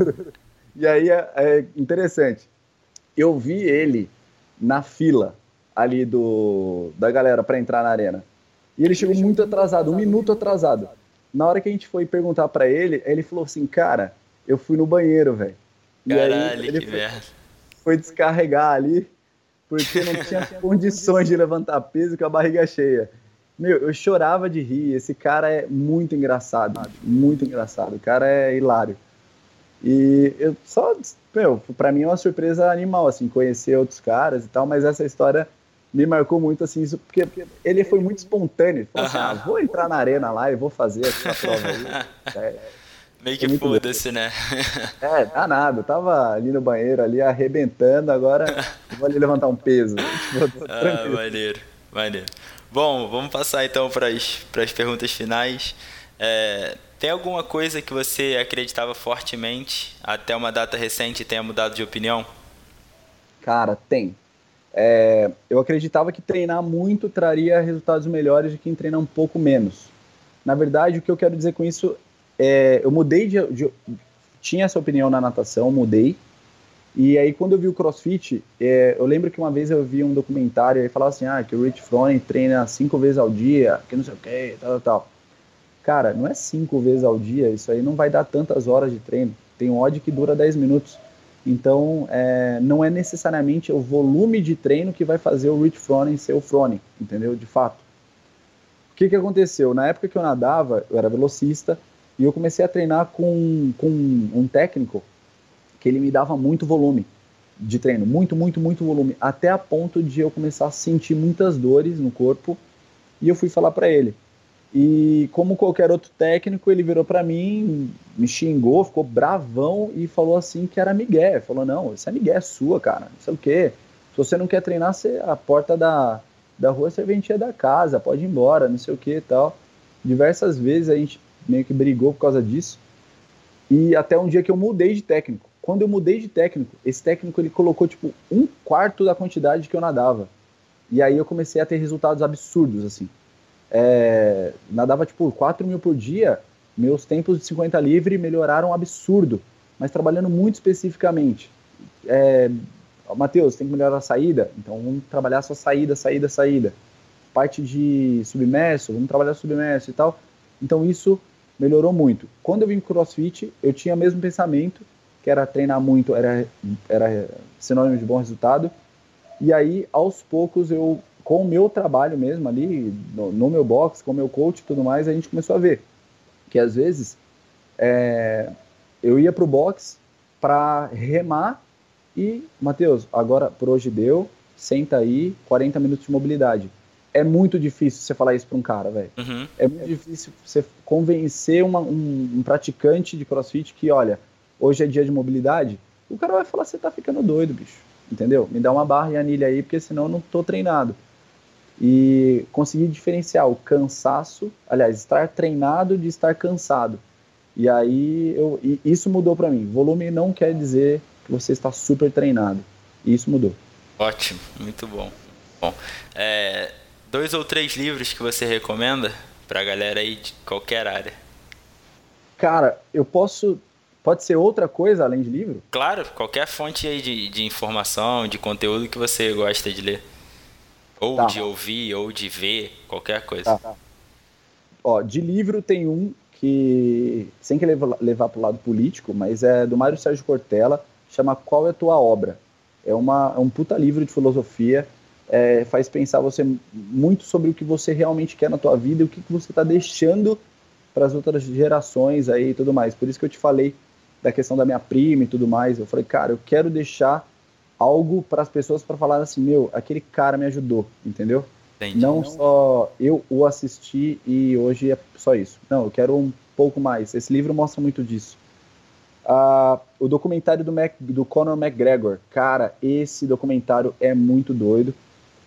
*laughs* e aí é, é, interessante. Eu vi ele na fila ali do da galera para entrar na arena. E ele chegou muito atrasado, um minuto atrasado. Na hora que a gente foi perguntar para ele, ele falou assim: Cara, eu fui no banheiro, velho. Caralho, ele que foi, merda foi descarregar ali, porque não tinha *laughs* condições de levantar peso com a barriga cheia. Meu, eu chorava de rir. Esse cara é muito engraçado, muito engraçado. O cara é hilário. E eu só, meu, pra mim é uma surpresa animal, assim, conhecer outros caras e tal, mas essa história me marcou muito, assim, isso, porque, porque ele foi muito espontâneo. Ele falou assim, ah, vou entrar na arena lá e vou fazer essa prova aí. É, *laughs* Meio que foda-se, né? *laughs* É, danado. Tava ali no banheiro, ali arrebentando, agora *laughs* vou ali levantar um peso. Tipo, ah, maneiro, maneiro. Bom, vamos passar então para as perguntas finais. É, tem alguma coisa que você acreditava fortemente até uma data recente e tenha mudado de opinião? Cara, tem. É, eu acreditava que treinar muito traria resultados melhores do que treinar um pouco menos. Na verdade, o que eu quero dizer com isso é, eu mudei de, de, Tinha essa opinião na natação, mudei. E aí, quando eu vi o crossfit, é, eu lembro que uma vez eu vi um documentário e falava assim: ah, que o Rich Froning treina cinco vezes ao dia, que não sei o que, tal, tal, tal. Cara, não é cinco vezes ao dia, isso aí não vai dar tantas horas de treino. Tem um odd que dura 10 minutos. Então, é, não é necessariamente o volume de treino que vai fazer o Rich Froning ser o Froning, entendeu? De fato. O que, que aconteceu? Na época que eu nadava, eu era velocista, e eu comecei a treinar com, com um técnico que ele me dava muito volume de treino, muito, muito, muito volume, até a ponto de eu começar a sentir muitas dores no corpo. E eu fui falar para ele. E como qualquer outro técnico, ele virou para mim, me xingou, ficou bravão e falou assim que era migué. Falou: "Não, isso é migué sua, cara. Não sei o quê. Se você não quer treinar, você a porta da da rua é serventia da casa, pode ir embora, não sei o que e tal". Diversas vezes a gente meio que brigou por causa disso. E até um dia que eu mudei de técnico. Quando eu mudei de técnico, esse técnico ele colocou tipo um quarto da quantidade que eu nadava. E aí eu comecei a ter resultados absurdos, assim. É, nadava tipo 4 mil por dia, meus tempos de 50 livre melhoraram absurdo, mas trabalhando muito especificamente. É, Matheus, tem que melhorar a saída, então vamos trabalhar só saída, saída, saída. Parte de submerso, vamos trabalhar submerso e tal. Então isso melhorou muito. Quando eu vim pro CrossFit, eu tinha o mesmo pensamento, que era treinar muito, era, era sinônimo de bom resultado. E aí, aos poucos, eu, com o meu trabalho mesmo ali, no, no meu box, com o meu coach e tudo mais, a gente começou a ver que às vezes é, eu ia pro box para remar e, Matheus, agora por hoje deu, senta aí, 40 minutos de mobilidade é muito difícil você falar isso para um cara, velho. Uhum. É muito difícil você convencer uma, um, um, praticante de crossfit que, olha, hoje é dia de mobilidade, o cara vai falar: você tá ficando doido, bicho. Entendeu? Me dá uma barra e anilha aí, porque senão eu não tô treinado. E conseguir diferenciar o cansaço, aliás, estar treinado de estar cansado. E aí eu, e isso mudou para mim. Volume não quer dizer que você está super treinado. E isso mudou. Ótimo, muito bom. Bom, é, dois ou três livros que você recomenda para a galera aí de qualquer área? Cara, eu posso. Pode ser outra coisa além de livro? Claro, qualquer fonte aí de, de informação, de conteúdo que você gosta de ler. Ou tá. de ouvir, ou de ver, qualquer coisa. Tá, tá. Ó, de livro tem um que, sem que levar, levar para o lado político, mas é do Mário Sérgio Cortella, chama Qual é a Tua Obra? É, uma, é um puta livro de filosofia, é, faz pensar você muito sobre o que você realmente quer na tua vida e o que, que você está deixando para as outras gerações aí e tudo mais. Por isso que eu te falei da questão da minha prima e tudo mais. Eu falei, cara, eu quero deixar algo para as pessoas para falar assim, meu, aquele cara me ajudou, entendeu? Entendi. Não só eu o assisti e hoje é só isso. Não, eu quero um pouco mais. Esse livro mostra muito disso. Uh, o documentário do, Mac, do Conor McGregor, cara, esse documentário é muito doido.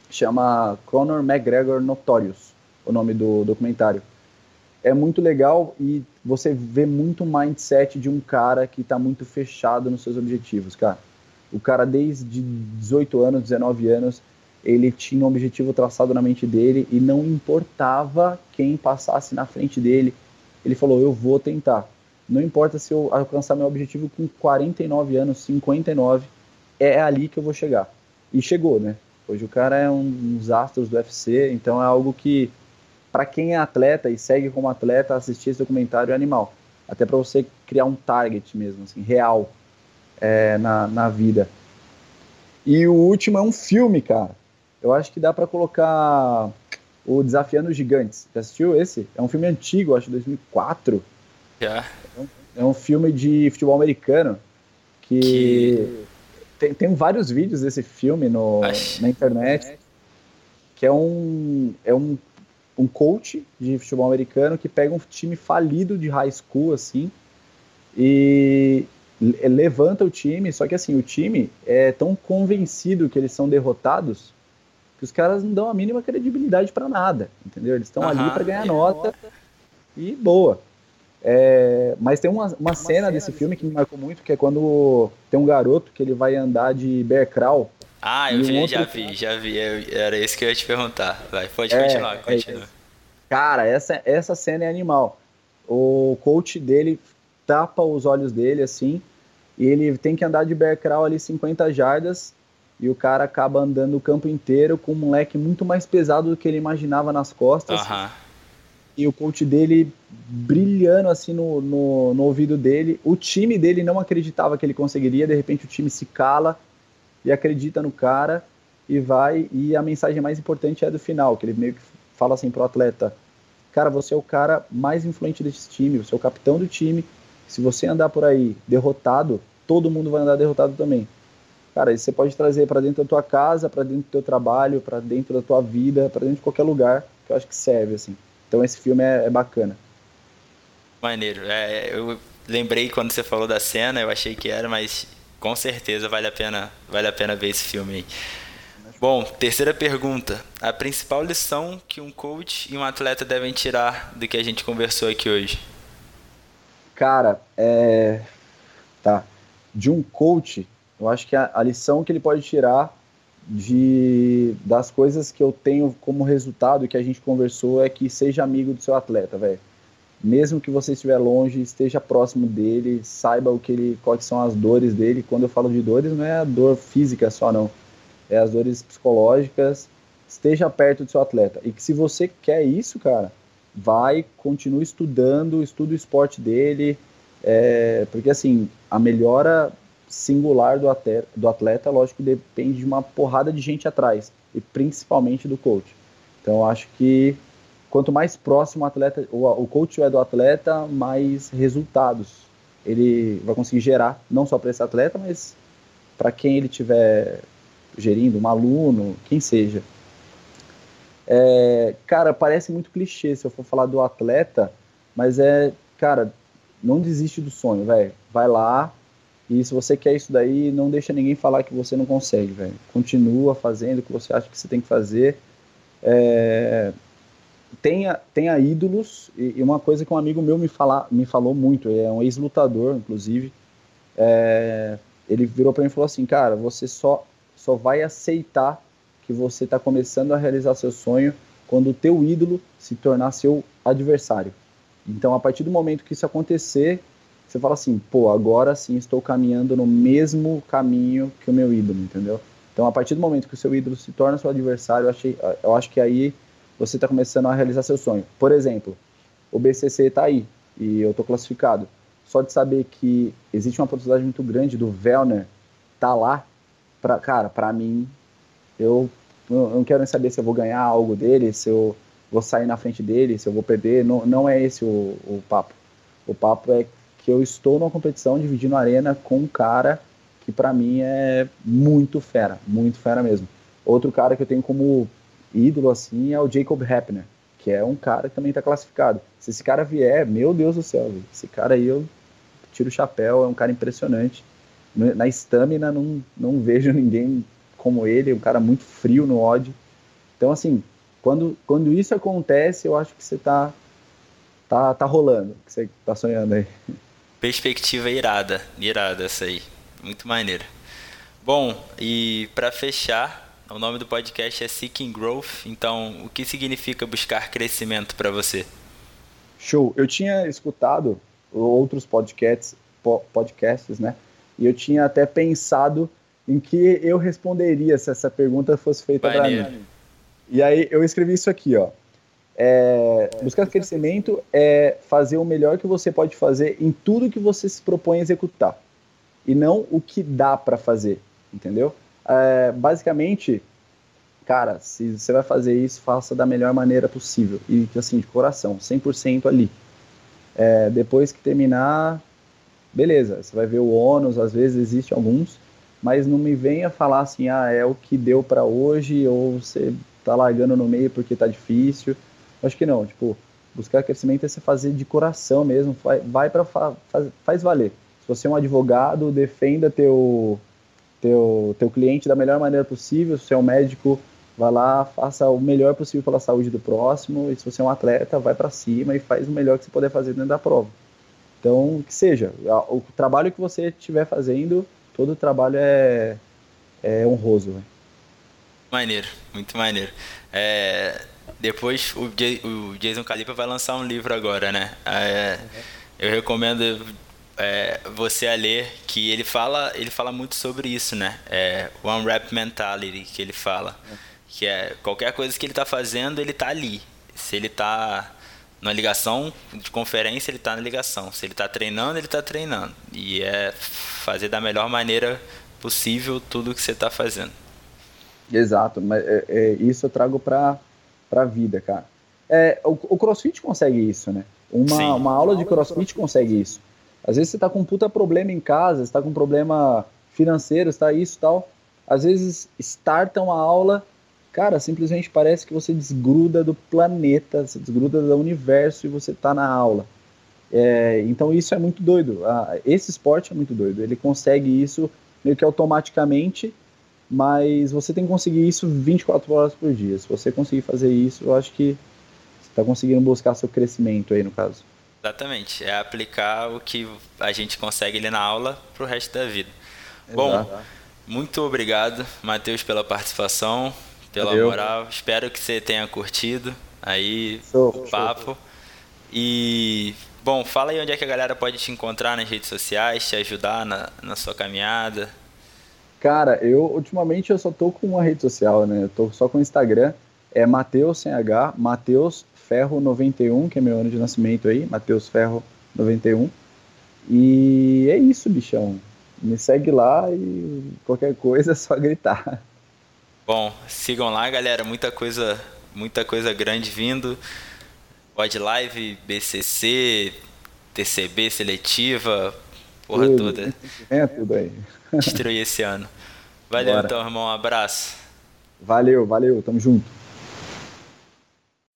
Chama Conor McGregor Notorious, o nome do documentário. É muito legal e você vê muito mindset de um cara que está muito fechado nos seus objetivos, cara. O cara, desde 18 anos, 19 anos, ele tinha um objetivo traçado na mente dele e não importava quem passasse na frente dele. Ele falou: Eu vou tentar. Não importa se eu alcançar meu objetivo com 49 anos, 59, é ali que eu vou chegar. E chegou, né? Hoje o cara é um dos astros do UFC, então é algo que, para quem é atleta e segue como atleta, assistir esse documentário é animal. Até para você criar um target mesmo, assim, real é, na, na vida. E o último é um filme, cara. Eu acho que dá para colocar o Desafiando os Gigantes. Já assistiu esse? É um filme antigo, acho, 2004. Já. É um filme de futebol americano que, que... Tem, tem vários vídeos desse filme no, na internet. Que é um é um, um coach de futebol americano que pega um time falido de high school assim e levanta o time, só que assim, o time é tão convencido que eles são derrotados que os caras não dão a mínima credibilidade para nada, entendeu? Eles estão ali para ganhar nota, e boa. É, mas tem uma, uma, uma cena, cena, desse filme que me marcou muito, que é quando tem um garoto que ele vai andar de bear crawl. Ah, eu um já, vi, já vi. Era isso que eu ia te perguntar. Vai, pode é, continuar, é continua. É, cara, essa, essa cena é animal. O coach dele tapa os olhos dele assim, e ele tem que andar de bear crawl ali 50 jardas e o cara acaba andando o campo inteiro com um moleque muito mais pesado do que ele imaginava nas costas. Uhum. E o coach dele brilhando assim no, no, no, ouvido dele. O time dele não acreditava que ele conseguiria, de repente o time se cala e acredita no cara e vai. E a mensagem mais importante é do final, que ele meio que fala assim pro atleta: Cara, você é o cara mais influente desse time, você é o capitão do time. Se você andar por aí derrotado, todo mundo vai andar derrotado também. Cara, isso você pode trazer para dentro da tua casa, para dentro do teu trabalho, para dentro da tua vida, para dentro de qualquer lugar que eu acho que serve, assim. Então esse filme é, é bacana. Maneiro. É, eu lembrei quando você falou da cena, eu achei que era, mas com certeza vale a pena, vale a pena ver esse filme aí. Bom, terceira pergunta. A principal lição que um coach e um atleta devem tirar do que a gente conversou aqui hoje? Cara, é. Tá. De um coach, eu acho que a, a, lição que ele pode tirar de das coisas que eu tenho como resultado que a gente conversou é que seja amigo do seu atleta, velho. Mesmo que você estiver longe, esteja próximo dele, saiba o que ele, quais são as dores dele. Quando eu falo de dores, não é a dor física só não, é as dores psicológicas. Esteja perto do seu atleta e que se você quer isso, cara, vai, continue estudando, estuda o esporte dele, é, porque assim a melhora singular do atleta, do atleta, lógico, depende de uma porrada de gente atrás, e principalmente do coach. Então, acho que quanto mais próximo o atleta, o, coach é do atleta, mais resultados ele vai conseguir gerar, não só para esse atleta, mas para quem ele estiver gerindo, um aluno, quem seja. É, cara, parece muito clichê se eu for falar do atleta, mas é, cara, não desiste do sonho, velho. Vai lá, E se você quer isso daí, não deixa ninguém falar que você não consegue, velho. Continua fazendo o que você acha que você tem que fazer. É... Tenha, tenha ídolos, e, uma coisa que um amigo meu me, fala, me falou muito, é um ex-lutador, inclusive, é... ele virou para mim e falou assim, cara, você só, só vai aceitar que você está começando a realizar seu sonho quando o teu ídolo se tornar seu adversário. Então, a partir do momento que isso acontecer, você fala assim, pô, agora sim estou caminhando no mesmo caminho que o meu ídolo, entendeu? Então, a partir do momento que o seu ídolo se torna seu adversário, eu, achei, eu acho que aí você está começando a realizar seu sonho. Por exemplo, o BCC está aí e eu estou classificado. Só de saber que existe uma possibilidade muito grande do Velner tá lá, pra, cara, para mim, eu, eu não quero nem saber se eu vou ganhar algo dele, se eu vou sair na frente dele, se eu vou perder. Não, não é esse o, o papo. O papo é que eu estou numa competição dividindo a arena com um cara que para mim é muito fera, muito fera mesmo. Outro cara que eu tenho como ídolo assim é o Jacob Hepner, que é um cara que também está classificado. Se esse cara vier, meu Deus do céu, esse cara aí eu tiro o chapéu, é um cara impressionante. Na estamina não, não vejo *laughs* ninguém como ele, um cara muito frio no ódio. Então assim, quando, quando isso acontece, eu acho que você tá tá, tá rolando, que você tá sonhando aí. *laughs* Perspectiva irada, irada essa aí. Muito maneira. Bom, e para fechar, o nome do podcast é Seeking Growth. Então, o que significa buscar crescimento para você? Show. Eu tinha escutado outros podcasts, podcasts, né? E eu tinha até pensado em que eu responderia se essa pergunta fosse feita para mim. E aí eu escrevi isso aqui, ó. É, buscar crescimento é fazer o melhor que você pode fazer em tudo que você se propõe a executar e não o que dá para fazer, entendeu? É, basicamente, cara, se você vai fazer isso, faça da melhor maneira possível e assim de coração, 100% ali. É, depois que terminar, beleza, você vai ver o ônus, às vezes existe alguns, mas não me venha falar assim, ah, é o que deu para hoje ou você tá largando no meio porque tá difícil Acho que não, tipo, buscar crescimento é você fazer de coração mesmo, vai para faz, faz valer. Se você é um advogado, defenda teu teu teu cliente da melhor maneira possível. Se você é um médico, vai lá, faça o melhor possível pela saúde do próximo. E se você é um atleta, vai para cima e faz o melhor que você puder fazer dentro da prova. Então, que seja, o trabalho que você estiver fazendo, todo trabalho é, é honroso. Véio. Maneiro, muito maneiro. É, depois o, o Jason Calipa vai lançar um livro agora, né? É, uhum. Eu recomendo é, você a ler que ele fala ele fala muito sobre isso, né? É, One Rap Mentality que ele fala, uhum. que é qualquer coisa que ele está fazendo ele está ali. Se ele está na ligação de conferência ele está na ligação. Se ele está treinando ele está treinando e é fazer da melhor maneira possível tudo que você está fazendo. Exato, mas é, é, isso eu trago para para a vida, cara. É, o, o, CrossFit consegue isso, né? Uma, uma aula de CrossFit consegue isso. Às vezes você tá com um puta problema em casa, você tá com um problema financeiro, está isso e tal. Às vezes starta uma aula, cara, simplesmente parece que você desgruda do planeta, você desgruda do universo e você tá na aula. É, então isso é muito doido. Ah, esse esporte é muito doido. Ele consegue isso meio que automaticamente mas você tem que conseguir isso 24 horas por dia. Se você conseguir fazer isso, eu acho que você está conseguindo buscar seu crescimento aí no caso. Exatamente, é aplicar o que a gente consegue ali na aula para o resto da vida. Exato. Bom, muito obrigado, Matheus, pela participação, pela Valeu. moral. Espero que você tenha curtido aí show, o papo. Show. E, bom, fala aí onde é que a galera pode te encontrar nas redes sociais, te ajudar na, na sua caminhada. Cara, eu ultimamente eu só tô com uma rede social, né? Eu tô só com o Instagram. É Mateus sem H, Mateus Ferro 91, que é meu ano de nascimento aí, Mateus Ferro 91. E é isso, bichão. Me segue lá e qualquer coisa é só gritar. Bom, sigam lá, galera. Muita coisa, muita coisa grande vindo. Pod Live, BCC, TCB seletiva, porra tudo, toda. É tudo aí. *laughs* Destruir esse ano. Valeu Bora. então, irmão. Um abraço. Valeu, valeu. Tamo junto.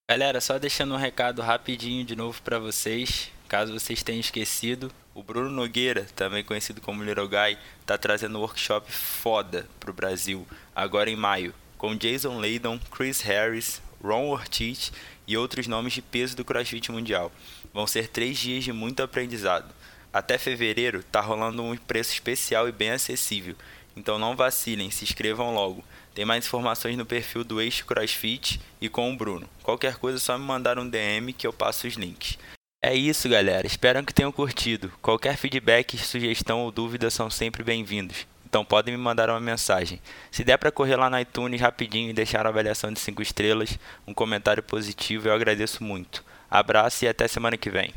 Galera, só deixando um recado rapidinho de novo para vocês, caso vocês tenham esquecido, o Bruno Nogueira, também conhecido como Little Guy, tá trazendo um workshop foda pro Brasil, agora em maio, com Jason Leydon, Chris Harris, Ron Ortiz e outros nomes de peso do CrossFit Mundial. Vão ser três dias de muito aprendizado. Até fevereiro tá rolando um preço especial e bem acessível, então não vacilem, se inscrevam logo. Tem mais informações no perfil do Eixo CrossFit e com o Bruno. Qualquer coisa é só me mandar um DM que eu passo os links. É isso, galera. Espero que tenham curtido. Qualquer feedback, sugestão ou dúvida são sempre bem-vindos. Então podem me mandar uma mensagem. Se der para correr lá no iTunes rapidinho e deixar uma avaliação de 5 estrelas, um comentário positivo, eu agradeço muito. Abraço e até semana que vem.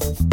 Thank